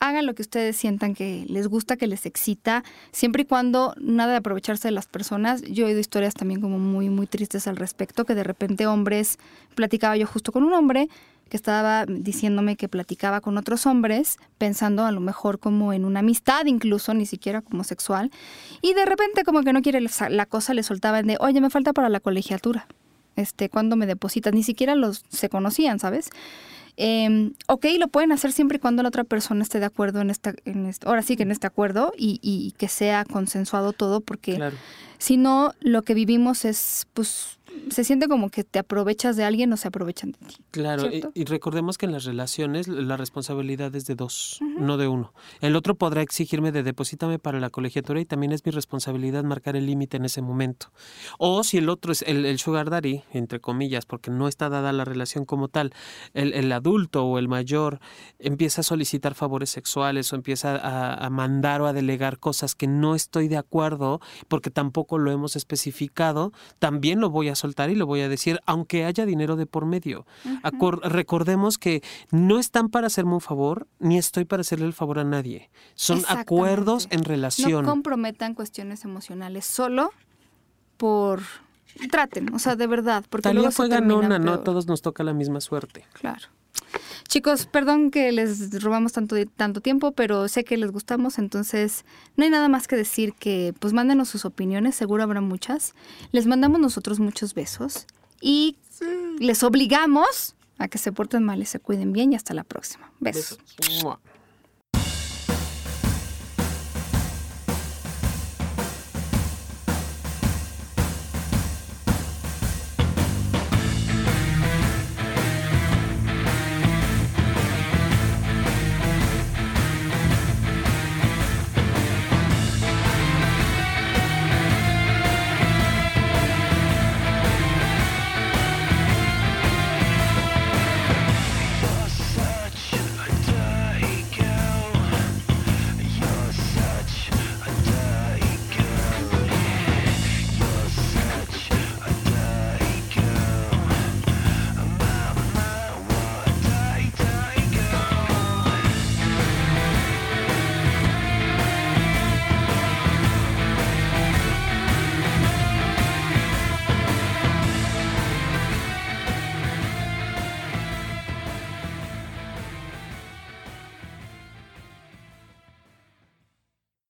hagan lo que ustedes sientan que les gusta, que les excita, siempre y cuando nada de aprovecharse de las personas. Yo he oído historias también como muy, muy tristes al respecto, que de repente hombres, platicaba yo justo con un hombre que estaba diciéndome que platicaba con otros hombres, pensando a lo mejor como en una amistad, incluso ni siquiera como sexual, y de repente como que no quiere la- cosa, le soltaban de, oye, me falta para la colegiatura, este, ¿cuándo me depositas? Ni siquiera los se conocían, ¿sabes? Eh, ok, lo pueden hacer siempre y cuando la otra persona esté de acuerdo en esta, en este, ahora sí que en este acuerdo y, y que sea consensuado todo, porque Claro. si no, lo que vivimos es, pues, se siente como que te aprovechas de alguien o se aprovechan de ti. Claro, y, recordemos que en las relaciones la responsabilidad es de dos, no de uno. El otro podrá exigirme de deposítame para la colegiatura y también es mi responsabilidad marcar el límite en ese momento. O si el otro es el, el sugar daddy, entre comillas, porque no está dada la relación como tal, el, el adulto o el mayor empieza a solicitar favores sexuales o empieza a, a mandar o a delegar cosas que no estoy de acuerdo porque tampoco lo hemos especificado, también lo voy a solicitar soltar y lo voy a decir, aunque haya dinero de por medio. recordemos que no están para hacerme un favor, ni estoy para hacerle el favor a nadie. Son acuerdos en relación. No comprometan cuestiones emocionales solo por traten, o sea, de verdad, porque Talía luego fue ganona, no a todos nos toca la misma suerte. Claro. Chicos, perdón que les robamos tanto, tanto tiempo, pero sé que les gustamos, entonces no hay nada más que decir que pues mándenos sus opiniones, seguro habrá muchas. Les mandamos nosotros muchos besos y les obligamos a que se porten mal y se cuiden bien y hasta la próxima. besos.